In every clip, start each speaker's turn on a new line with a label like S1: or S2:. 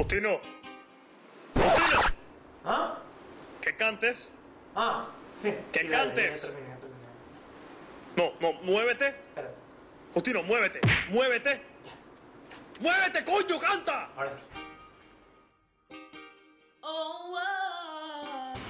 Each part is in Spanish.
S1: Justino. Justino.
S2: ¿Ah?
S1: Que cantes.
S2: Ah.
S1: Que
S2: Sí,
S1: cantes.
S2: terminé, terminé.
S1: No, no, muévete.
S2: Espérate.
S1: Justino, muévete. Muévete. Muévete, coño, canta.
S2: Ahora sí.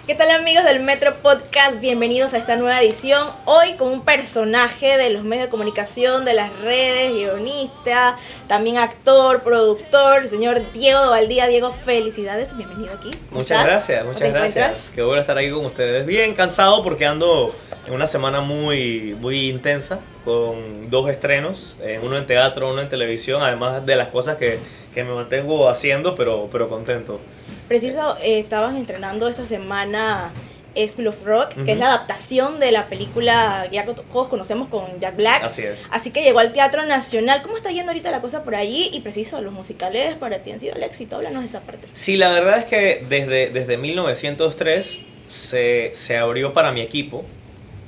S3: ¿Qué tal amigos del Metro Podcast? Bienvenidos a esta nueva edición. Hoy con un personaje de los medios de comunicación, de las redes, guionista, también actor, productor, el señor Diego Valdía. Diego, felicidades, bienvenido aquí. ¿Cómo
S4: Muchas
S3: estás?
S4: gracias,
S3: ¿Cómo
S4: muchas gracias. Qué bueno estar aquí con ustedes. Bien cansado porque ando en una semana muy, muy intensa con dos estrenos, eh, uno en teatro, uno en televisión, además de las cosas que, que me mantengo haciendo, pero, pero contento.
S3: Preciso, eh, estabas entrenando esta semana School of Rock, que es la adaptación de la película que ya todos conocemos con Jack Black.
S4: Así es.
S3: Así que llegó al Teatro Nacional. ¿Cómo está yendo ahorita la cosa por allí? Y preciso, los musicales para ti han sido el éxito. Háblanos de esa parte.
S4: Sí, la verdad es que desde, desde 1903 se, se abrió para mi equipo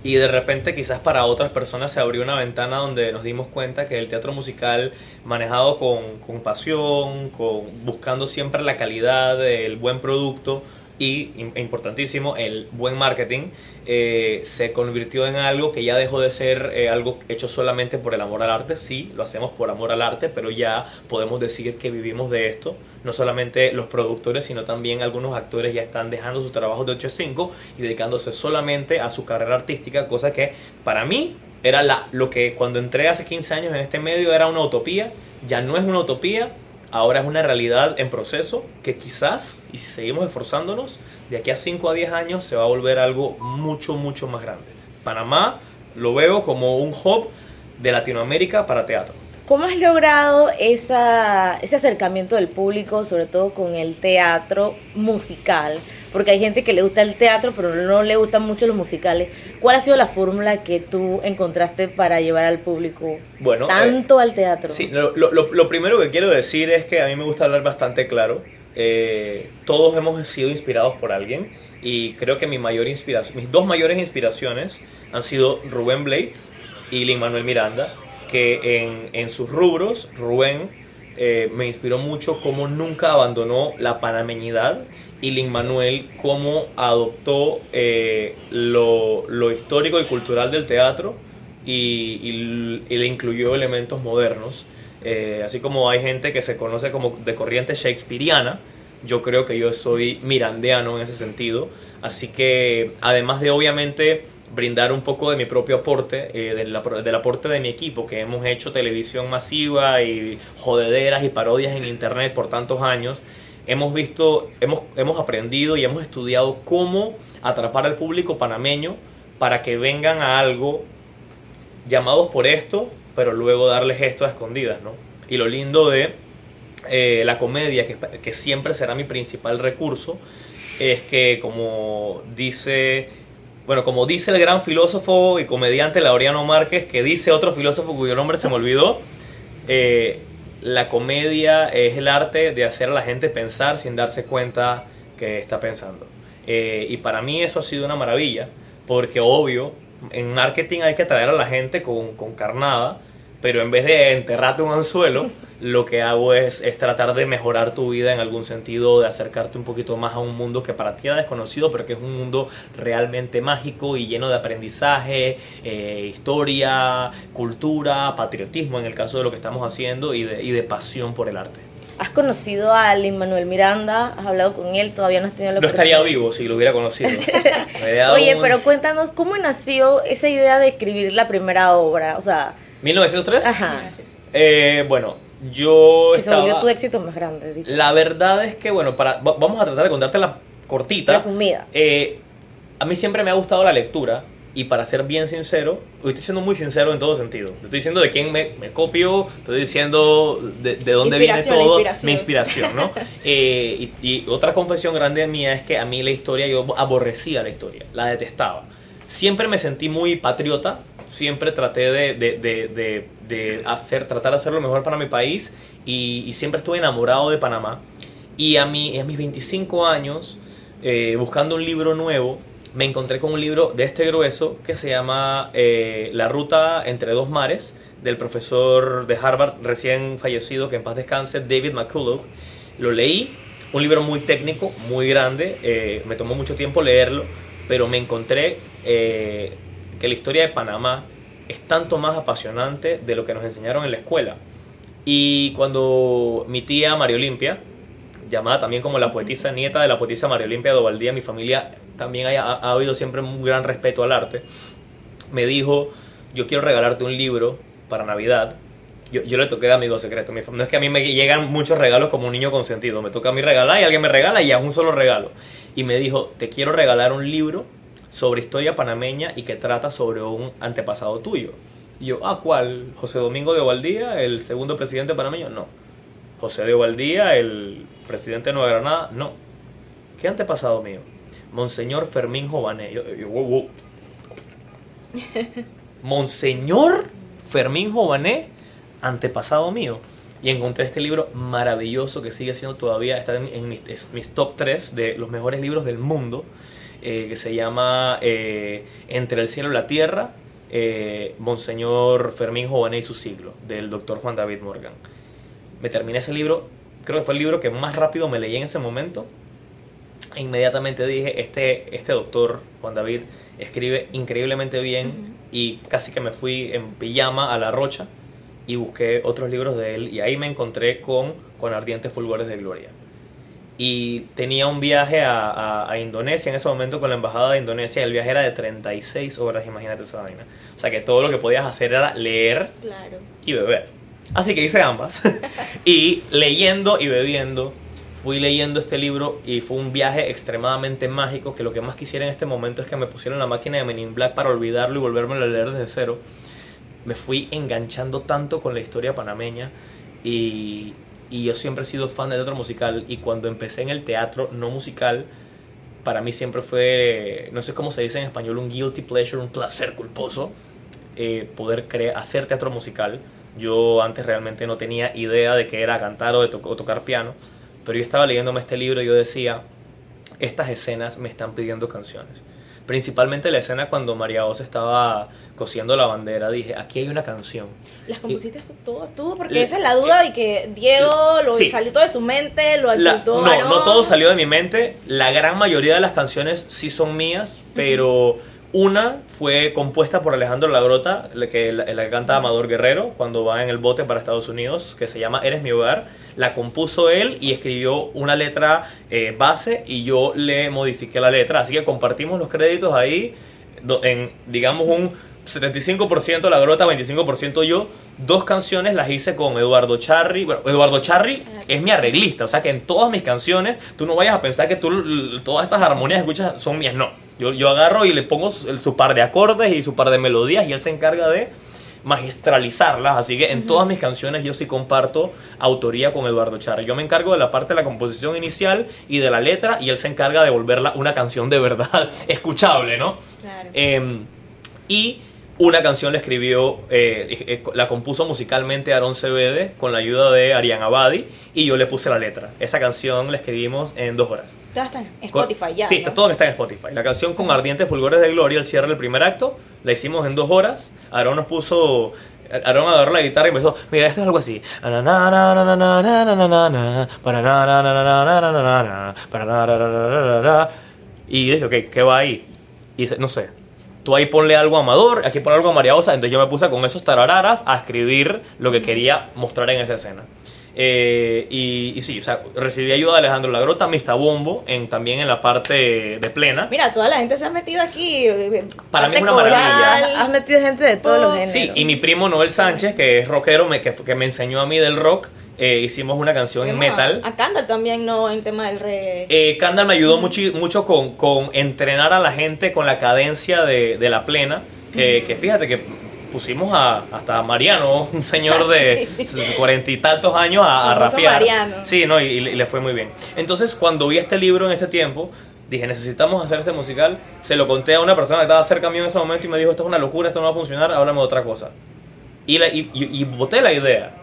S4: y de repente quizás para otras personas se abrió una ventana donde nos dimos cuenta que el teatro musical manejado con, con pasión, con, buscando siempre la calidad, el buen producto y, im- importantísimo, el buen marketing, eh, se convirtió en algo que ya dejó de ser eh, algo hecho solamente por el amor al arte. Sí, lo hacemos por amor al arte, pero ya podemos decir que vivimos de esto. No solamente los productores, sino también algunos actores ya están dejando sus trabajos de 8 a 5 y dedicándose solamente a su carrera artística, cosa que para mí era la, lo que cuando entré hace 15 años en este medio era una utopía, ya no es una utopía, ahora es una realidad en proceso que quizás, y si seguimos esforzándonos, de aquí a 5 a 10 años se va a volver algo mucho, mucho más grande. Panamá lo veo como un hub de Latinoamérica para teatro.
S3: ¿Cómo has logrado esa, ese acercamiento del público, sobre todo con el teatro musical? Porque hay gente que le gusta el teatro, pero no le gustan mucho los musicales. ¿Cuál ha sido la fórmula que tú encontraste para llevar al público
S4: Bueno,
S3: tanto al teatro?
S4: Sí, lo, lo- lo- lo primero que quiero decir es que a mí me gusta hablar bastante claro. Eh, todos hemos sido inspirados por alguien y creo que mi mayor inspiración, mis dos mayores inspiraciones han sido Rubén Blades y Lin Manuel Miranda, que en, en sus rubros, Rubén eh, me inspiró mucho cómo nunca abandonó la panameñidad y Lin Manuel cómo adoptó eh, lo, lo histórico y cultural del teatro y, le incluyó elementos modernos. Eh, así como hay gente que se conoce como de corriente shakespeariana, yo creo que yo soy mirandeano en ese sentido. Así que además de obviamente brindar un poco de mi propio aporte, eh, del, del aporte de mi equipo, que hemos hecho televisión masiva y jodederas y parodias en internet por tantos años, hemos visto, hemos, hemos aprendido y hemos estudiado cómo atrapar al público panameño para que vengan a algo llamados por esto, pero luego darles esto a escondidas, ¿no? Y lo lindo de eh, la comedia, que, que siempre será mi principal recurso, es que como dice, bueno, como dice el gran filósofo y comediante Laureano Márquez, que dice otro filósofo cuyo nombre se me olvidó, eh, la comedia es el arte de hacer a la gente pensar sin darse cuenta que está pensando. Eh, y para mí eso ha sido una maravilla, porque obvio, en marketing hay que atraer a la gente con, con carnada, pero en vez de enterrarte un anzuelo, lo que hago es, es tratar de mejorar tu vida en algún sentido, de acercarte un poquito más a un mundo que para ti era desconocido, pero que es un mundo realmente mágico y lleno de aprendizaje, eh, historia, cultura, patriotismo en el caso de lo que estamos haciendo y de, y de pasión por el arte.
S3: ¿Has conocido a Lin Manuel Miranda? ¿Has hablado con él? ¿Todavía no has tenido la
S4: No estaría vivo si lo hubiera conocido.
S3: Oye,
S4: un-
S3: pero cuéntanos, ¿cómo nació esa idea de escribir la primera obra? O sea,
S4: 1903.
S3: ajá,
S4: Eh, bueno, yo
S3: que se
S4: estaba...
S3: volvió tu éxito más grande, dicho.
S4: La verdad es que, bueno, para, va- vamos a tratar de contártela cortita.
S3: Resumida.
S4: Eh, a mí siempre me ha gustado la lectura y para ser bien sincero, hoy estoy siendo muy sincero en todo sentido. Te Estoy diciendo de quién me, me copio, estoy diciendo de, de dónde viene
S3: la
S4: todo
S3: inspiración.
S4: mi inspiración, ¿no? Eh, y, y otra confesión grande mía es que a mí la historia, yo aborrecía la historia, la detestaba. Siempre me sentí muy patriota, siempre traté de, de, de, de, hacer, tratar de hacer lo mejor para mi país y, siempre estuve enamorado de Panamá. Y a, mí, a mis 25 años, eh, buscando un libro nuevo, me encontré con un libro de este grueso que se llama eh, La ruta entre dos mares, del profesor de Harvard recién fallecido, que en paz descanse, David McCullough. Lo leí, un libro muy técnico, muy grande, eh, me tomó mucho tiempo leerlo, pero me encontré que la historia de Panamá es tanto más apasionante de lo que nos enseñaron en la escuela. Y cuando mi tía María Olimpia, llamada también como la poetisa, nieta de la poetisa María Olimpia de Ovaldía, mi familia también ha, ha, ha habido siempre un gran respeto al arte, me dijo, yo quiero regalarte un libro para Navidad. Yo, yo le toqué de amigo secreto. No es que a mí me llegan muchos regalos como un niño consentido. Me toca a mí regalar y alguien me regala y es un solo regalo. Y me dijo, te quiero regalar un libro sobre historia panameña y que trata sobre un antepasado tuyo. Y yo, ah, ¿cuál? ¿José Domingo de Ovaldía, el segundo presidente panameño? No. ¿José de Ovaldía, el presidente de Nueva Granada? No. ¿Qué antepasado mío? Monseñor Fermín Jované. Yo, yo, wow, wow. Monseñor Fermín Jované, antepasado mío. Y encontré este libro maravilloso que sigue siendo todavía, está en, en mis, es- mis top 3 de los mejores libros del mundo, eh, que se llama eh, Entre el cielo y la tierra, eh, Monseñor Fermín Jované y su siglo, del doctor Juan David Morgan. Me terminé ese libro, creo que fue el libro que más rápido me leí en ese momento. E inmediatamente dije, este, este doctor, Juan David, escribe increíblemente bien y casi que me fui en pijama a la rocha y busqué otros libros de él y ahí me encontré con, con Ardientes Fulgores de Gloria. Y tenía un viaje a, a- a Indonesia en ese momento con la embajada de Indonesia. El viaje era de 36 horas, imagínate esa vaina. O sea que todo lo que podías hacer era leer
S3: Claro.
S4: y beber. Así que hice ambas. y leyendo y bebiendo, fui leyendo este libro y fue un viaje extremadamente mágico que lo que más quisiera en este momento es que me pusieran la máquina de Men in Black para olvidarlo y volverme a leer desde cero. Me fui enganchando tanto con la historia panameña y, y yo siempre he sido fan del teatro musical y cuando empecé en el teatro no musical, para mí siempre fue, no sé cómo se dice en español, un guilty pleasure, un placer culposo, eh, poder hacer teatro musical. Yo antes realmente no tenía idea de qué era cantar o, de to- tocar piano, pero yo estaba leyéndome este libro y yo decía, estas escenas me están pidiendo canciones. Principalmente la escena cuando María Oz estaba cosiendo la bandera, dije, aquí hay una canción.
S3: ¿Las compusiste todas tú? Porque
S4: Le-
S3: esa es la duda y que Diego lo
S4: Sí.
S3: salió todo de su mente, lo achutó
S4: no, no todo salió de mi mente. La gran mayoría de las canciones sí son mías, pero una fue compuesta por Alejandro Lagrota, la que, la, la que canta Amador Guerrero cuando va en el bote para Estados Unidos, que se llama Eres mi hogar. La compuso él y escribió una letra eh, base y yo le modifiqué la letra. Así que compartimos los créditos ahí en, digamos, un 75% la grota, 25% yo. Dos canciones las hice con Eduardo Charri. Bueno, Eduardo Charri es mi arreglista, o sea que en todas mis canciones tú no vayas a pensar que tú todas esas armonías que escuchas son mías, no. Yo, yo agarro y le pongo su par de acordes y su par de melodías y él se encarga de magistralizarlas, así que en todas mis canciones yo sí comparto autoría con Eduardo Charri. Yo me encargo de la parte de la composición inicial y de la letra y él se encarga de volverla una canción de verdad escuchable, ¿no?
S3: Claro.
S4: Eh, y una canción la escribió, eh, eh, la compuso musicalmente Aaron Cebede con la ayuda de Arián Abadi y yo le puse la letra. Esa canción la escribimos en dos horas.
S3: Ya está en Spotify, ya.
S4: Sí,
S3: ¿no?
S4: todo está en Spotify. La canción con Ardientes Fulgores de Gloria, el cierre del primer acto, la hicimos en dos horas. Aaron nos puso. Aaron agarró la guitarra y empezó. Mira, esto es algo así. Y dije, ok, ¿qué va ahí? Y dice, no sé. Tú ahí ponle algo a Amador, aquí ponle algo a María Osa. Entonces yo me puse con esos tarararas a escribir lo que quería mostrar en esa escena. Eh, y, y sí, o sea, recibí ayuda de Alejandro Lagrota, Mista Bombo, en, también en la parte de plena.
S3: Mira, toda la gente se ha metido aquí. eh,
S4: Para mí es una maravilla.
S3: Has metido gente de todos los géneros.
S4: Sí, y mi primo Noel Sánchez, que es rockero, me, que, que me enseñó a mí del rock, eh, hicimos una canción en metal.
S3: A, Candle también, ¿no? En el tema del reggae.
S4: Eh, Kendall me ayudó mucho, mucho con, con entrenar a la gente con la cadencia de, de la plena. Que, que fíjate que pusimos a, hasta a Mariano, un señor de cuarenta y tantos años, a, a rapear.
S3: Mariano.
S4: Sí, no, y, y le fue muy bien. Entonces, cuando vi este libro en ese tiempo, dije, necesitamos hacer este musical. Se lo conté a una persona que estaba cerca mío en ese momento y me dijo, esto es una locura, esto no va a funcionar, háblame de otra cosa. Y, la, y, y, y boté la idea,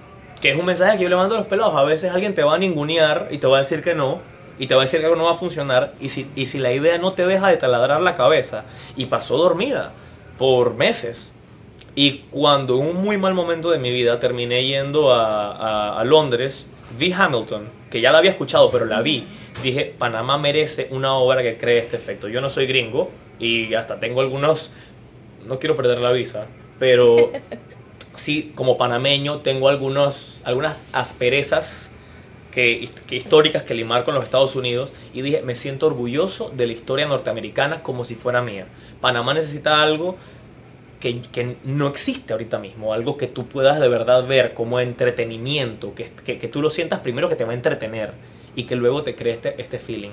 S4: que es un mensaje que yo le mando a los pelados. A veces alguien te va a ningunear y te va a decir que no, y te va a decir que algo no va a funcionar, y si, y si la idea no te deja de taladrar la cabeza, y pasó dormida por meses, Y cuando en un muy mal momento de mi vida terminé yendo a, a- a Londres, vi Hamilton, que ya la había escuchado, pero la vi. Dije, Panamá merece una obra que cree este efecto. Yo no soy gringo y hasta tengo algunos... No quiero perder la visa, pero sí, como panameño, tengo algunos, algunas asperezas que, que históricas que limar con los Estados Unidos y dije, me siento orgulloso de la historia norteamericana como si fuera mía. Panamá necesita algo que, que no existe ahorita mismo, algo que tú puedas de verdad ver como entretenimiento, que, que, que tú lo sientas primero que te va a entretener y que luego te cree este, este feeling.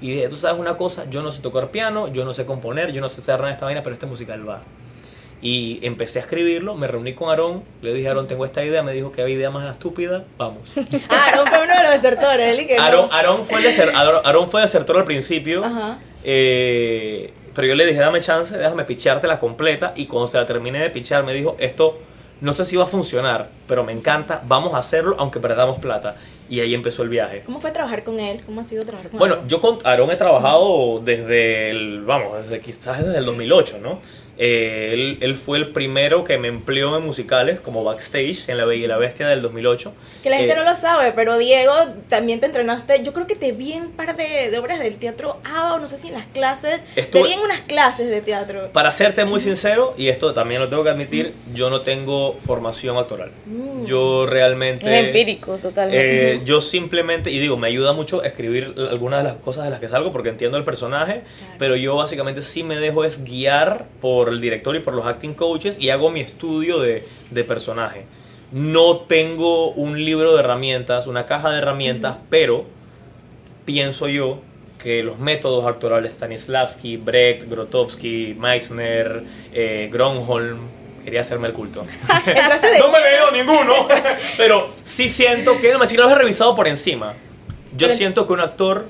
S4: Y dije, tú sabes una cosa, yo no sé tocar piano, yo no sé componer, yo no sé cerrar esta vaina, pero este musical va. Y empecé a escribirlo, me reuní con Aarón, le dije, Aarón, tengo esta idea, me dijo que había idea más estúpida, vamos.
S3: Ah, Aaron fue uno de los desertores, él y que no.
S4: Aarón, Aarón fue, deser- Aarón- Aarón fue desertor al principio,
S3: Ajá.
S4: eh, pero yo le dije, dame chance, déjame picharte la completa. Y cuando se la terminé de pichar, me dijo, esto no sé si va a funcionar, pero me encanta, vamos a hacerlo aunque perdamos plata. Y ahí empezó el viaje.
S3: ¿Cómo fue trabajar con él? ¿Cómo ha sido trabajar con
S4: Bueno,
S3: Aaron?
S4: yo con Aarón he trabajado desde el, vamos, desde quizás desde el 2008, ¿no? Eh, él, él fue el primero que me empleó en musicales como backstage en La Bella y la Bestia del 2008.
S3: Que la gente
S4: Eh,
S3: no lo sabe, pero Diego, también te entrenaste. Yo creo que te vi en un par de, de obras del teatro ABA, o no sé si en las clases.
S4: Estuve-
S3: Te vi en unas clases de teatro.
S4: Para serte muy sincero, y esto también lo tengo que admitir, yo no tengo formación actoral.
S3: Mm.
S4: Yo realmente...
S3: Es empírico, totalmente.
S4: Eh, yo simplemente, y digo, me ayuda mucho escribir algunas de las cosas de las que salgo porque entiendo el personaje,
S3: Claro.
S4: pero yo básicamente sí me dejo es guiar por el director y por los acting coaches y hago mi estudio de, de personaje. No tengo un libro de herramientas, una caja de herramientas, pero pienso yo que los métodos actorales Stanislavski, Brecht, Grotowski, Meissner, eh, Gronholm, quería hacerme el culto. No me veo ninguno, pero sí siento que, no me si los he revisado por encima. Yo siento que un actor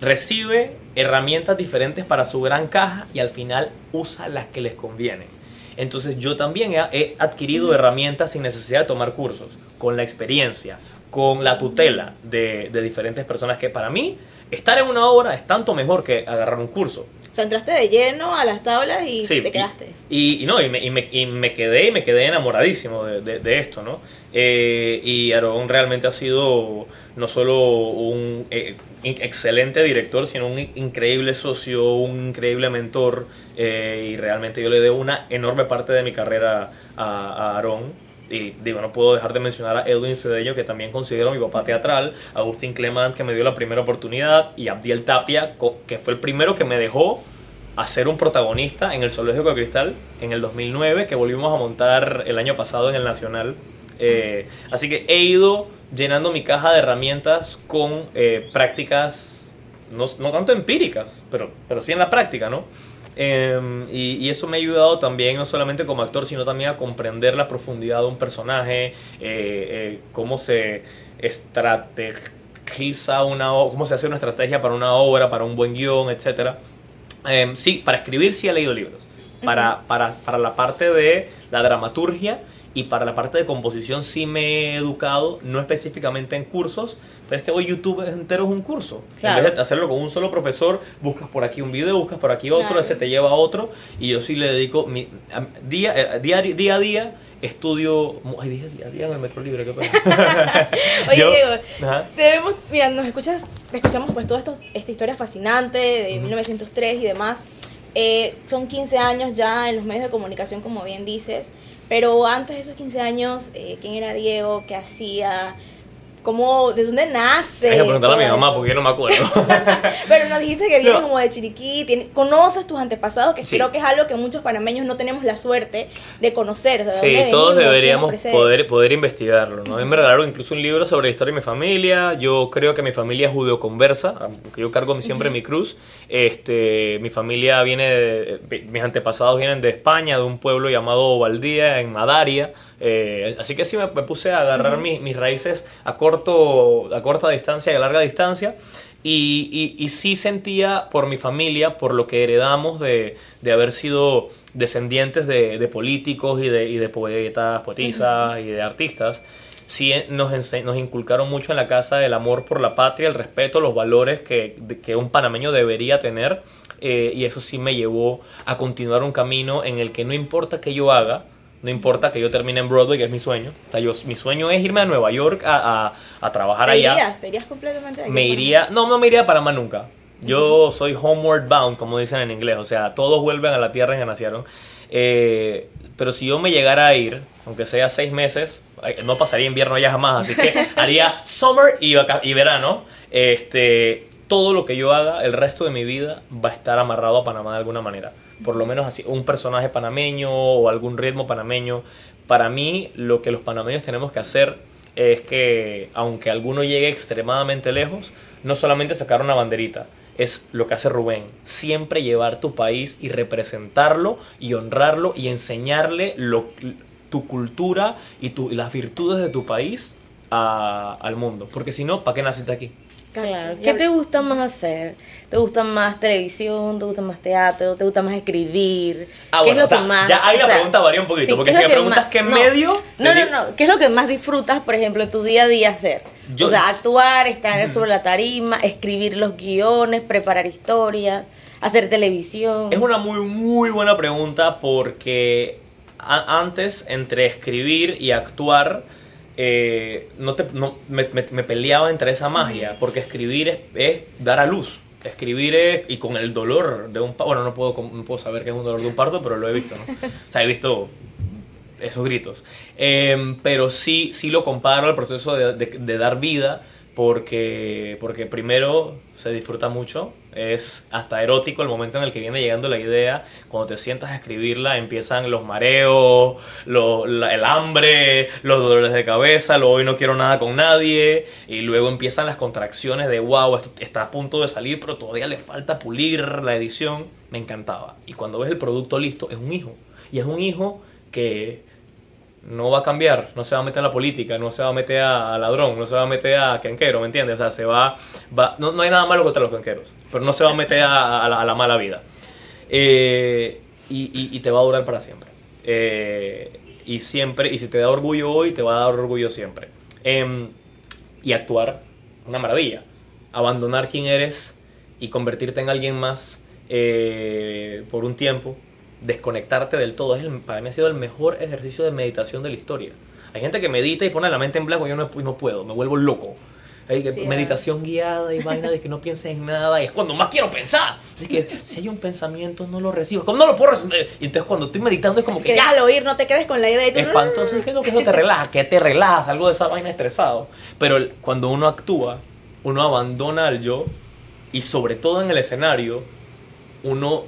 S4: recibe herramientas diferentes para su gran caja y al final usa las que les convienen. Entonces yo también he, adquirido herramientas sin necesidad de tomar cursos, con la experiencia, con la tutela de, de diferentes personas que para mí estar en una obra es tanto mejor que agarrar un curso.
S3: O sea, entraste de lleno a las tablas y
S4: Sí,
S3: te quedaste.
S4: Y, y no, y me, y, me, y me quedé y me quedé enamoradísimo de, de- de esto, ¿no? Eh, y Aarón realmente ha sido no solo un eh, excelente director, sino un in- increíble socio, un increíble mentor. eh, y realmente yo le debo una enorme parte de mi carrera a, a Aarón. Y digo, no puedo dejar de mencionar a Edwin Cedeño, que también considero mi papá teatral, Agustín Clement, que me dio la primera oportunidad, y Abdiel Tapia, que fue el primero que me dejó a ser un protagonista en el Zoológico de Cristal en el 2009, que volvimos a montar el año pasado en el Nacional. Eh, así que he ido llenando mi caja de herramientas con eh, prácticas, no, no tanto empíricas, pero, pero sí en la práctica, ¿no? Eh, y, y eso me ha ayudado también, no solamente como actor, sino también a comprender la profundidad de un personaje, eh, eh, cómo se estrategiza una cómo se hace una estrategia para una obra, para un buen guion, etcétera. Eh, sí, para escribir sí he leído libros. Para, para, para la parte de la dramaturgia y para la parte de composición sí me he educado, no específicamente en cursos, pero es que hoy YouTube entero es un curso.
S3: Claro.
S4: En vez de hacerlo con un solo profesor, buscas por aquí un video, buscas por aquí otro,
S3: Claro.
S4: ese te lleva a otro, y yo sí le dedico mi, a- día, eh, día, día a día, estudio... Ay, día, día a día en el Metro Libre, qué pena.
S3: Oye,
S4: Yo-
S3: Diego,
S4: Ajá.
S3: debemos, mira, nos escuchas, escuchamos pues toda esto- esta historia fascinante de 1903 y demás. Eh, son 15 años ya en los medios de comunicación, como bien dices, pero antes de esos 15 años, eh, ¿quién era Diego? ¿Qué hacía? ¿Cómo, ¿De dónde nace?
S4: Hay que preguntarle a mi mamá porque yo no me acuerdo.
S3: Pero nos dijiste que vienes
S4: No.
S3: como de Chiriquí, tienes- conoces tus antepasados, que
S4: Sí.
S3: creo que es algo que muchos panameños no tenemos la suerte de conocer. de
S4: Sí,
S3: venimos,
S4: todos deberíamos poder, poder investigarlo, ¿no? A mí me regalaron incluso un libro sobre la historia de mi familia. Yo creo que mi familia es judeoconversa, aunque yo cargo siempre mi cruz. Este, mi familia viene, de- mis antepasados vienen de España, de un pueblo llamado Valdía, en Madaria, Eh, así que sí me, me puse a agarrar mis, mis raíces a, corto, a corta distancia y a larga distancia. Y, y, y sí sentía por mi familia, por lo que heredamos de, de haber sido descendientes de, de políticos y de, y de poetas, poetisas y de artistas, sí nos, ense- nos inculcaron mucho en la casa el amor por la patria, el respeto, los valores que, que un panameño debería tener. eh, y eso sí me llevó a continuar un camino en el que no importa que yo haga, no importa que yo termine en Broadway, que es mi sueño. O sea, yo, mi sueño es irme a Nueva York a, a- a trabajar
S2: ¿Te
S4: allá.
S2: irías? ¿Te irías completamente de aquí
S4: Me iría, no, no me iría para más nunca. Yo soy homeward bound, como dicen en inglés, o sea, todos vuelven a la tierra en que nacieron. Eh, pero si yo me llegara a ir, aunque sea seis meses, no pasaría invierno allá jamás, así que haría summer y, y verano. Este, todo lo que yo haga el resto de mi vida va a estar amarrado a Panamá de alguna manera. Por lo menos así, un personaje panameño o algún ritmo panameño. Para mí, lo que los panameños tenemos que hacer es que, aunque alguno llegue extremadamente lejos, no solamente sacar una banderita, es lo que hace Rubén. Siempre llevar tu país y representarlo y honrarlo y enseñarle lo, tu cultura y, tu, las virtudes de tu país al mundo. Porque si no, ¿para qué naciste aquí?
S3: Claro. ¿Qué te gusta más hacer? ¿Te gusta más televisión? ¿Te gusta más teatro? ¿Te gusta más escribir?
S4: Ah,
S3: ¿Qué
S4: bueno,
S3: es
S4: o sea,
S3: lo que más?
S4: ya ahí la
S3: sea,
S4: pregunta varía un poquito, porque
S3: ¿qué
S4: si
S3: es
S4: me
S3: lo que
S4: preguntas
S3: más-
S4: qué
S3: no,
S4: medio,
S3: No, no, no. ¿Qué es lo que más disfrutas, por ejemplo, en tu día a día hacer?
S4: Yo-
S3: o sea, actuar, estar sobre la tarima, escribir los guiones, preparar historias, hacer televisión.
S4: Es una muy, muy buena pregunta porque a- antes, entre escribir y actuar, eh, no te, no, me, me- me peleaba entre esa magia, porque escribir es, es dar a luz. Escribir es, y con el dolor de un parto, bueno, no puedo, no puedo saber qué es un dolor de un parto, pero lo he visto, ¿no? O sea, he visto esos gritos. Em, pero sí, sí lo comparo al proceso de, de- de dar vida, porque, porque primero se disfruta mucho, es hasta erótico el momento en el que viene llegando la idea, cuando te sientas a escribirla empiezan los mareos, lo- el hambre, los dolores de cabeza, lo hoy no quiero nada con nadie, y luego empiezan las contracciones de wow, esto está a punto de salir, pero todavía le falta pulir la edición, me encantaba. Y cuando ves el producto listo, es un hijo, y es un hijo que no va a cambiar, no se va a meter a la política, no se va a meter a, ladrón, no se va a meter a canquero, ¿me entiendes? O sea, se va, va no, no hay nada malo contra los canqueros, pero no se va a meter a, la, mala vida. Eh, y, y- y te va a durar para siempre. Eh, y siempre, y si te da orgullo hoy, te va a dar orgullo siempre. Em, y actuar, una maravilla. Abandonar quién eres y convertirte en alguien más eh, por un tiempo, desconectarte del todo, es el- para mí ha sido el mejor ejercicio de meditación de la historia. Hay gente que medita y pone la mente en blanco, yo no, no puedo, me vuelvo loco. Hay que-
S2: Sí,
S4: meditación guiada y vaina de que no pienses en nada y es cuando más quiero pensar. Así que si hay un pensamiento no lo recibo. ¿Cómo no lo puedo recibir? Y entonces cuando estoy meditando es como
S2: Que
S4: que ya,
S2: déjalo ir, no te quedes con la idea y tú...
S4: espantoso. Es que no, que eso te relaja, que te relajas, algo de esa vaina estresado. Pero el- cuando uno actúa, uno abandona al yo y sobre todo en el escenario, uno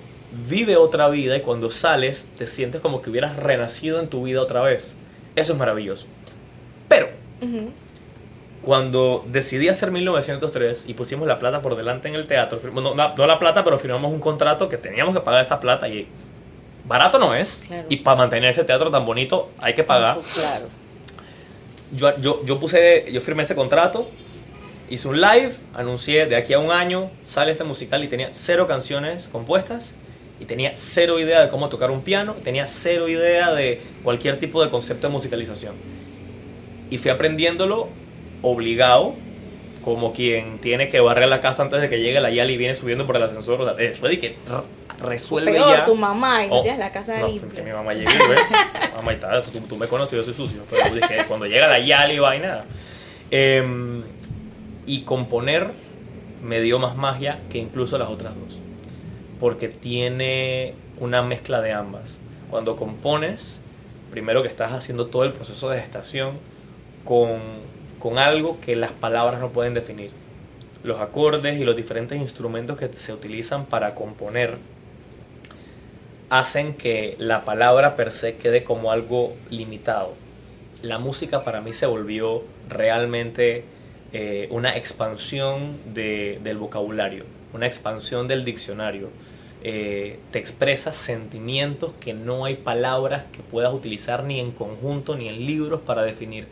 S4: vive otra vida y cuando sales te sientes como que hubieras renacido en tu vida otra vez. Eso es maravilloso. Pero
S2: Ujú.
S4: cuando decidí hacer 1903 y pusimos la plata por delante en el teatro, no, no- no la plata, pero firmamos un contrato que teníamos que pagar esa plata y barato no es.
S3: Claro.
S4: Y para mantener ese teatro tan bonito hay que pagar.
S3: Claro.
S4: Yo, yo, yo puse, yo firmé ese contrato, hice un live, anuncié de aquí a un año sale este musical y tenía cero canciones compuestas y tenía cero idea de cómo tocar un piano, tenía cero idea de cualquier tipo de concepto de musicalización. Y fui aprendiéndolo obligado, como quien tiene que barrer la casa antes de que llegue la Yali y viene subiendo por el ascensor. O sea, después de que re- resuelve
S2: Peor,
S4: ya.
S2: tu mamá y no
S4: Oh,
S2: tienes la casa
S4: no,
S2: limpia.
S4: Que mi mamá llegue, ¿ves? mamá y tal, tú, tú me conoces, yo soy sucio. Pero dije, cuando llega la Yali y vaina. em, y componer me dio más magia que incluso las otras dos. Porque tiene una mezcla de ambas. Cuando compones, primero que estás haciendo todo el proceso de gestación con, con algo que las palabras no pueden definir. Los acordes y los diferentes instrumentos que se utilizan para componer hacen que la palabra per se quede como algo limitado. La música para mí se volvió realmente eh, una expansión de- del vocabulario, una expansión del diccionario. eh, te expresa sentimientos que no hay palabras que puedas utilizar ni en conjunto ni en libros para definir.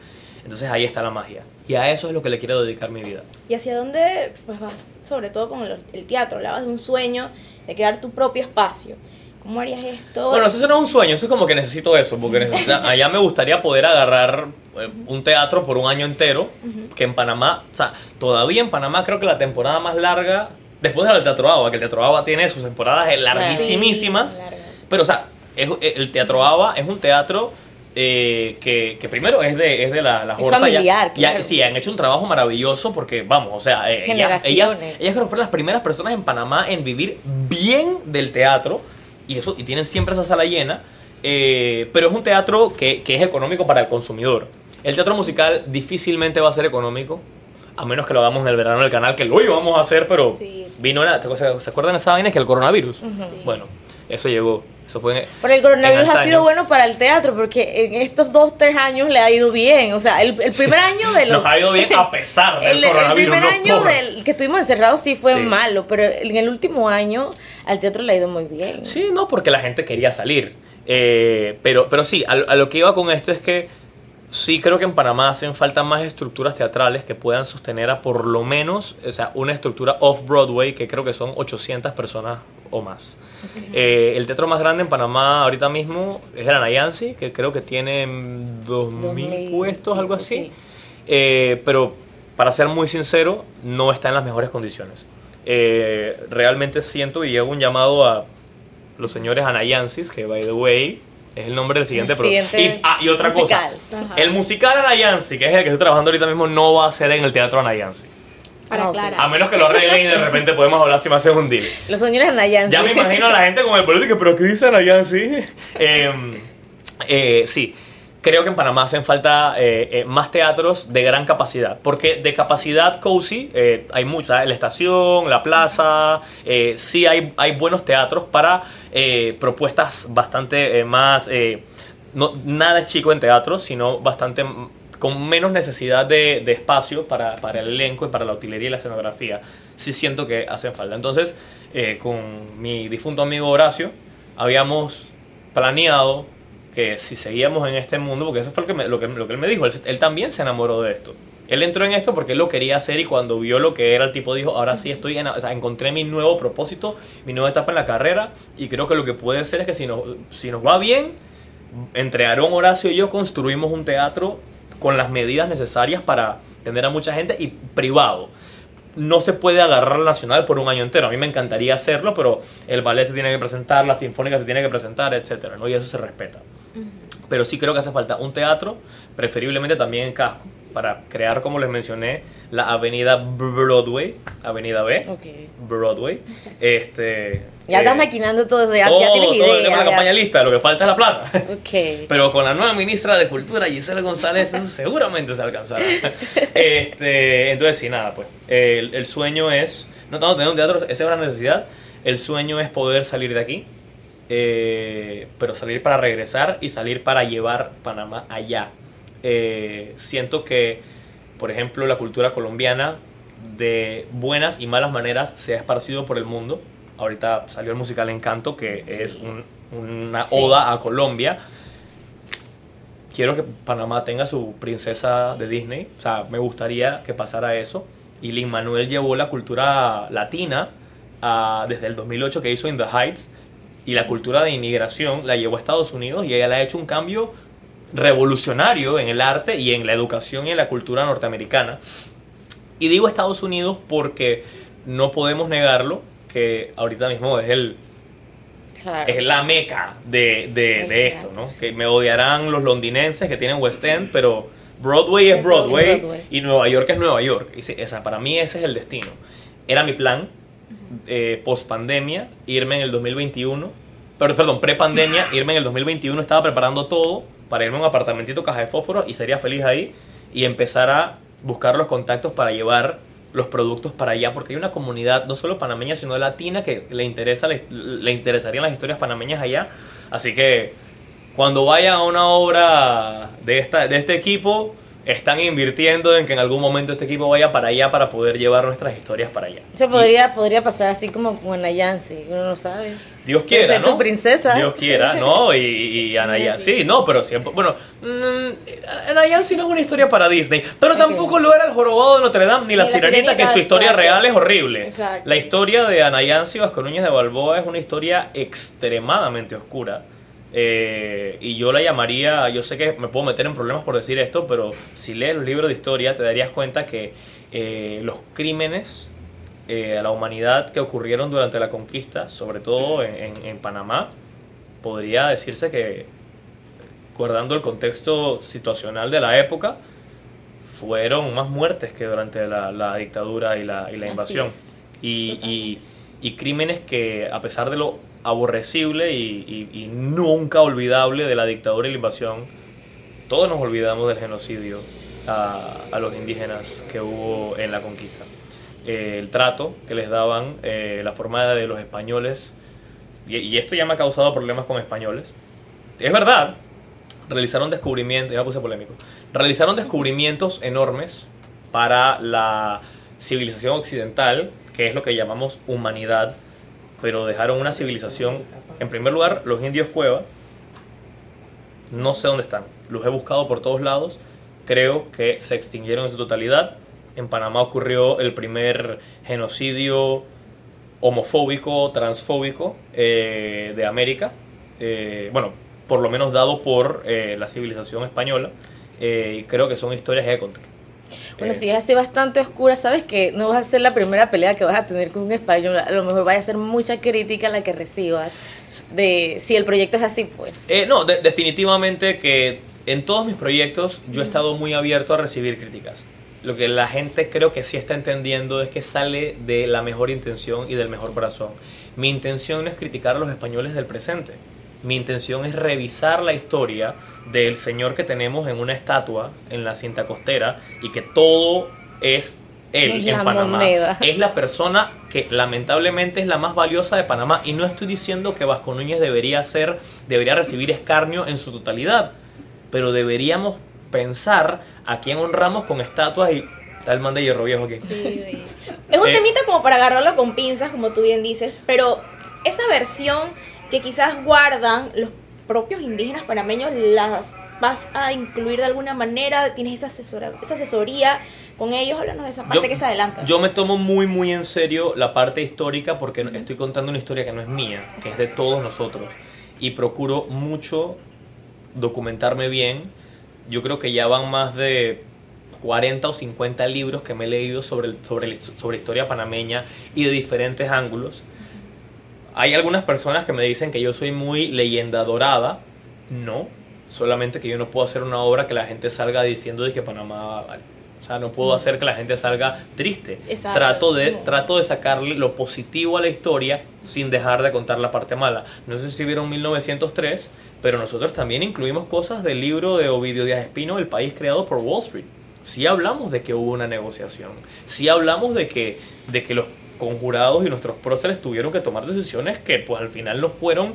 S4: Entonces ahí está la magia. Y a eso es lo que le quiero dedicar mi vida.
S2: ¿Y hacia dónde pues vas, sobre todo con el, el teatro? Hablabas de un sueño de crear tu propio espacio. ¿Cómo harías esto?
S4: Bueno, eso no es un sueño, eso es como que necesito eso, porque necesita- allá me gustaría poder agarrar eh, un teatro por un año entero, que en Panamá, o sea, todavía en Panamá creo que la temporada más larga, después del Teatro Ava, que el Teatro Ava tiene sus temporadas larguísimas,
S2: Sí,
S4: pero o sea, es- el Teatro Ava es un teatro eh, que, que primero es de, es de la, la
S3: Es
S4: Horta, ya-
S3: familiar,
S4: ya-
S3: claro.
S4: sí, han hecho un trabajo maravilloso porque, vamos, o sea, eh, ellas, ellas, ellas creo que fueron las primeras personas en Panamá en vivir bien del teatro y eso y tienen siempre esa sala llena, eh, pero es un teatro que, que es económico para el consumidor. El teatro musical difícilmente va a ser económico, a menos que lo hagamos en el verano en el canal, que lo íbamos a hacer, pero
S2: Sí.
S4: Vino la, ¿se, se acuerdan de esa vaina? Que el coronavirus.
S2: Sí.
S4: Bueno, eso llegó. Eso fue en-
S3: Pero el coronavirus
S4: en
S3: ha sido bueno para el teatro porque en estos dos, tres años le ha ido bien. O sea, el, el primer año de los...
S4: Nos ha ido bien a pesar del
S3: el, el
S4: coronavirus.
S3: primer
S4: no
S3: año
S4: por-
S3: del que estuvimos encerrados sí fue
S4: Sí.
S3: malo, pero en el último año al teatro le ha ido muy bien.
S4: Sí, no, porque la gente quería salir. Eh, pero, pero sí, a, a lo que iba con esto es que sí creo que en Panamá hacen falta más estructuras teatrales que puedan sostener a por lo menos, o sea, una estructura off-Broadway que creo que son 800 personas o más. Eh, el teatro más grande en Panamá ahorita mismo es el Anayansi, que creo que tiene mm, 2.000
S3: 2000
S4: puestos, algo así.
S3: sí.
S4: Eh, pero para ser muy sincero, no está en las mejores condiciones. Eh, realmente siento y hago un llamado a los señores Anayansis, que by the way es el nombre del siguiente
S3: siguiente
S4: Y, ah, y otra
S3: musical.
S4: cosa,
S2: Ajá.
S4: el musical Anayansi, que es el que estoy trabajando ahorita mismo, no va a ser en el teatro Anayansi.
S2: Para
S3: Ah, ok.
S2: aclarar.
S4: A menos que lo arreglen y de repente podemos hablar si me hacen un deal.
S3: Los señores Anayan.
S4: Ya me imagino a la gente con el político, pero ¿qué dicen allá sí? Em, eh, sí, creo que en Panamá hacen falta eh, eh, más teatros de gran capacidad, porque de capacidad cozy eh, hay mucha, la estación, la plaza, eh, sí hay, hay buenos teatros para eh, propuestas bastante eh, más, eh, no, nada chico en teatro, sino bastante con menos necesidad de, de espacio para, para el elenco y para la utilería y la escenografía. Sí siento que hacen falta. Entonces, con mi difunto amigo Horacio, habíamos planeado que si seguíamos en este mundo, porque eso fue lo que, me- lo que, lo que él me dijo, él también se enamoró de esto. Él entró en esto porque él lo quería hacer y cuando vio lo que era el tipo dijo, ahora sí estoy en, o sea, encontré mi nuevo propósito, mi nueva etapa en la carrera y creo que lo que puede ser es que si nos, si nos va bien, entre Aarón, Horacio y yo construimos un teatro con las medidas necesarias para tener a mucha gente y privado. No se puede agarrar al nacional por un año entero. A mí me encantaría hacerlo, pero el ballet se tiene que presentar, la sinfónica se tiene que presentar, etcétera, ¿no? Y eso se respeta. Pero sí creo que hace falta un teatro, preferiblemente también en casco, para crear, como les mencioné, la avenida Broadway, avenida B,
S3: Ok.
S4: Broadway. Este,
S3: Ya estás
S4: eh,
S3: maquinando todo eso, ya,
S4: todo,
S3: ya tienes
S4: todo,
S3: idea.
S4: tenemos la campaña lista, lo que falta es la plata.
S3: Ok.
S4: Pero con la nueva ministra de Cultura, Gisela González, eso seguramente se alcanzará. Este, entonces, sí, nada, pues. El, el sueño es, no tanto tener un teatro, esa es una necesidad. El sueño es poder salir de aquí, eh, pero salir para regresar y salir para llevar Panamá allá. Eh, siento que, por ejemplo, la cultura colombiana, de buenas y malas maneras, se ha esparcido por el mundo. Ahorita salió el musical Encanto, que es un- una
S3: Sí.
S4: oda a Colombia quiero que Panamá tenga su princesa de Disney. O sea, me gustaría que pasara eso. Y Lin Manuel llevó la cultura latina a- desde el 2008 que hizo In the Heights. Y la cultura de inmigración la llevó a Estados Unidos y ella le ha hecho un cambio revolucionario en el arte y en la educación y en la cultura norteamericana. Y digo Estados Unidos porque no podemos negarlo, que ahorita mismo es el,
S3: Claro.
S4: es la meca de, de, de esto, ¿no?
S3: sí.
S4: Que me odiarán los londinenses que tienen West End, pero Broadway es Broadway,
S3: Broadway.
S4: y Nueva York es Nueva York. Y sí, o sea, para mí ese es el destino. Era mi plan, eh, post pandemia, irme en el 2021, pero, perdón, pre pandemia, irme en el 2021, estaba preparando todo para irme a un apartamentito caja de fósforo y sería feliz ahí y empezar a buscar los contactos para llevar los productos para allá, porque hay una comunidad no solo panameña, sino latina que le, interesa, le interesarían las historias panameñas allá. Así que cuando vaya a una obra de, esta, de este equipo, están invirtiendo en que en algún momento este equipo vaya para allá para poder llevar nuestras historias para allá.
S3: Eso podría, podría pasar así como con Anayansi, uno no sabe.
S4: Dios quiera,
S3: ser
S4: ¿no?
S3: tu princesa.
S4: Dios quiera, ¿no? Y, y Anayan, sí, no, pero siempre, bueno, mm, Anayan sí no es una historia para Disney, pero tampoco lo era el jorobado de Notre Dame ni la
S2: Ni la
S4: sirenita, que su historia
S2: exacto.
S4: real es horrible.
S2: Exacto.
S4: La historia de Anayansi Vasco Núñez de Balboa es una historia extremadamente oscura. Eh, y yo la llamaría, yo sé que me puedo meter en problemas por decir esto, pero si lees los libros de historia te darías cuenta que eh, los crímenes eh, a la humanidad que ocurrieron durante la conquista, sobre todo en, en- en Panamá, podría decirse que, guardando el contexto situacional de la época, fueron más muertes que durante la, la dictadura y la, y la invasión. Y, y- y crímenes que, a pesar de lo aborrecible y, y- y nunca olvidable de la dictadura y la invasión, todos nos olvidamos del genocidio a, a los indígenas que hubo en la conquista. Eh, el trato que les daban, eh, la forma de los españoles, y, y esto ya me ha causado problemas con españoles. Es verdad, realizaron descubrimientos, ya puse polémico, realizaron descubrimientos enormes para la civilización occidental, que es lo que llamamos humanidad, pero dejaron una civilización, en primer lugar, los indios cueva, no sé dónde están, los he buscado por todos lados, creo que se extinguieron en su totalidad. En Panamá ocurrió el primer genocidio homofóbico, transfóbico eh, de América, eh, bueno, por lo menos dado por eh, la civilización española, y creo que son historias que hay que.
S3: Bueno,
S4: Eh,
S3: si es así bastante oscura, sabes que no vas a ser la primera pelea que vas a tener con un español. A lo mejor vaya a ser mucha crítica la que recibas de si el proyecto es así, pues.
S4: Eh, no, de- definitivamente que en todos mis proyectos yo he estado muy abierto a recibir críticas. Lo que la gente creo que sí está entendiendo es que sale de la mejor intención y del mejor corazón. Mi intención no es criticar a los españoles del presente. Mi intención es revisar la historia del señor que tenemos en una estatua en la cinta costera y que todo es él
S3: Es
S4: en
S3: la
S4: Panamá.
S3: moneda.
S4: Es la persona que lamentablemente es la más valiosa de Panamá. Y no estoy diciendo que Vasco Núñez debería ser, debería recibir escarnio en su totalidad. Pero deberíamos pensar a quién honramos con estatuas y tal man de hierro viejo aquí.
S2: Sí, Es un
S4: Eh,
S2: temita como para agarrarlo con pinzas, como tú bien dices, pero esa versión que quizás guardan los propios indígenas panameños, las vas a incluir de alguna manera, tienes esa, asesora, esa asesoría con ellos, háblanos de esa parte que se adelanta.
S4: Yo me tomo muy, muy en serio la parte histórica porque estoy contando una historia que no es mía, que es de todos nosotros. Y procuro mucho documentarme bien. Yo creo que ya van más de 40 o 50 libros que me he leído sobre, sobre, sobre historia panameña y de diferentes ángulos. Hay algunas personas que me dicen que yo soy muy leyenda dorada. No, solamente que yo no puedo hacer una obra que la gente salga diciendo de que Panamá vale. O sea, no puedo hacer que la gente salga triste.
S2: Exacto.
S4: Trato de, trato de sacarle lo positivo a la historia sin dejar de contar la parte mala. No sé si vieron 1903, pero nosotros también incluimos cosas del libro de Ovidio Díaz Espino, El país creado por Wall Street. Sí hablamos de que hubo una negociación. Sí hablamos de que, de que los conjurados y nuestros próceres tuvieron que tomar decisiones que pues al final no fueron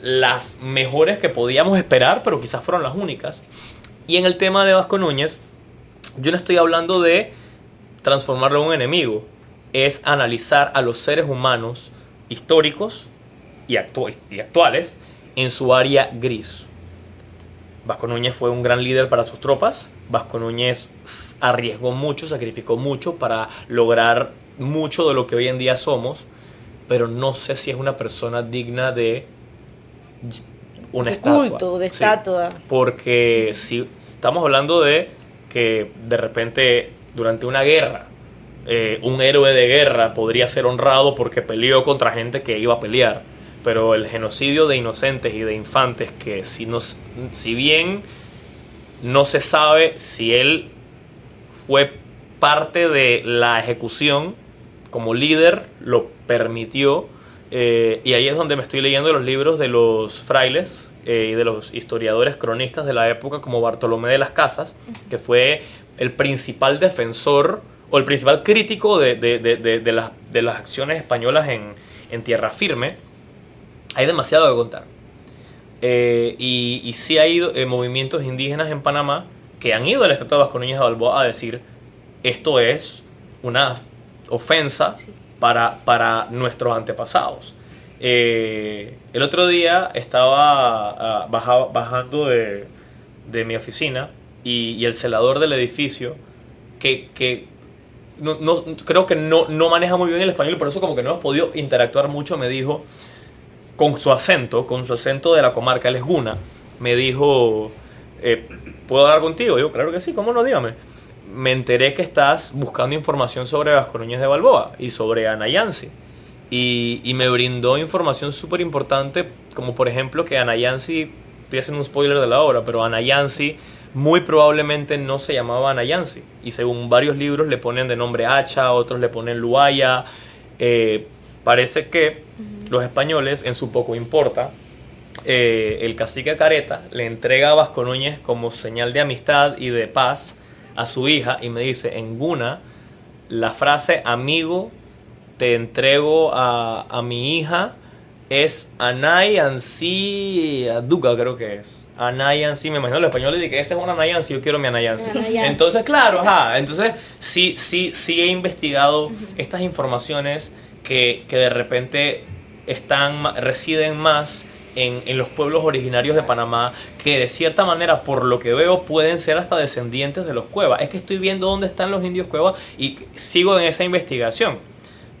S4: las mejores que podíamos esperar, pero quizás fueron las únicas. Y en el tema de Vasco Núñez, yo no estoy hablando de transformarlo en un enemigo, es analizar a los seres humanos históricos y, y actuales en su área gris. Vasco Núñez fue un gran líder para sus tropas. Vasco Núñez arriesgó mucho, sacrificó mucho para lograr mucho de lo que hoy en día somos, pero no sé si es una persona digna de una
S3: De
S4: estatua.
S3: culto, de
S4: Sí.
S3: estatua.
S4: Porque si estamos hablando de que de repente durante una guerra eh, un héroe de guerra podría ser honrado porque peleó contra gente que iba a pelear. Pero el genocidio de inocentes y de infantes que si, nos, si bien no se sabe si él fue parte de la ejecución, como líder lo permitió. eh, y ahí es donde me estoy leyendo los libros de los frailes eh, y de los historiadores cronistas de la época, como Bartolomé de las Casas, que fue el principal defensor o el principal crítico de, de- de- de- las, de las acciones españolas en, en tierra firme. Hay demasiado que contar. Eh, y, y sí hay eh, movimientos indígenas en Panamá que han ido al Estatuto de Vasco Núñez de Balboa a decir esto es una ofensa
S2: Sí.
S4: para, para nuestros antepasados. Eh, el otro día estaba ah, baja- bajando de, de mi oficina y, y el celador del edificio, que, que no, no- creo que no, no maneja muy bien el español y por eso como que no hemos podido interactuar mucho, me dijo, con su acento, con su acento de la comarca, él es Guna, me dijo, eh, ¿puedo hablar contigo? Yo, claro que sí, ¿cómo no? Dígame. Me enteré que estás buscando información sobre Vasco Núñez de Balboa y sobre Ana Yancy. Y, y me brindó información súper importante, como por ejemplo que Ana Yancy, estoy haciendo un spoiler de la obra, pero Ana Yancy muy probablemente no se llamaba Ana Yancy. Y según varios libros le ponen de nombre Hacha, otros le ponen Luaya. Eh, parece que los españoles, en su poco importa, eh, el cacique Careta le entrega a Vasco Núñez como señal de amistad y de paz a su hija y me dice en Guna la frase amigo te entrego a, a mi hija es Anay Ansi Duca creo que es. Anay Ansi me imagino el español le dije ese es un Anay Ansi yo quiero mi Anay Ansi. Entonces claro ajá entonces sí sí sí he investigado estas informaciones que, que de repente están residen más en, en los pueblos originarios de Panamá que de cierta manera por lo que veo pueden ser hasta descendientes de los cuevas. Es que estoy viendo dónde están los indios cuevas y sigo en esa investigación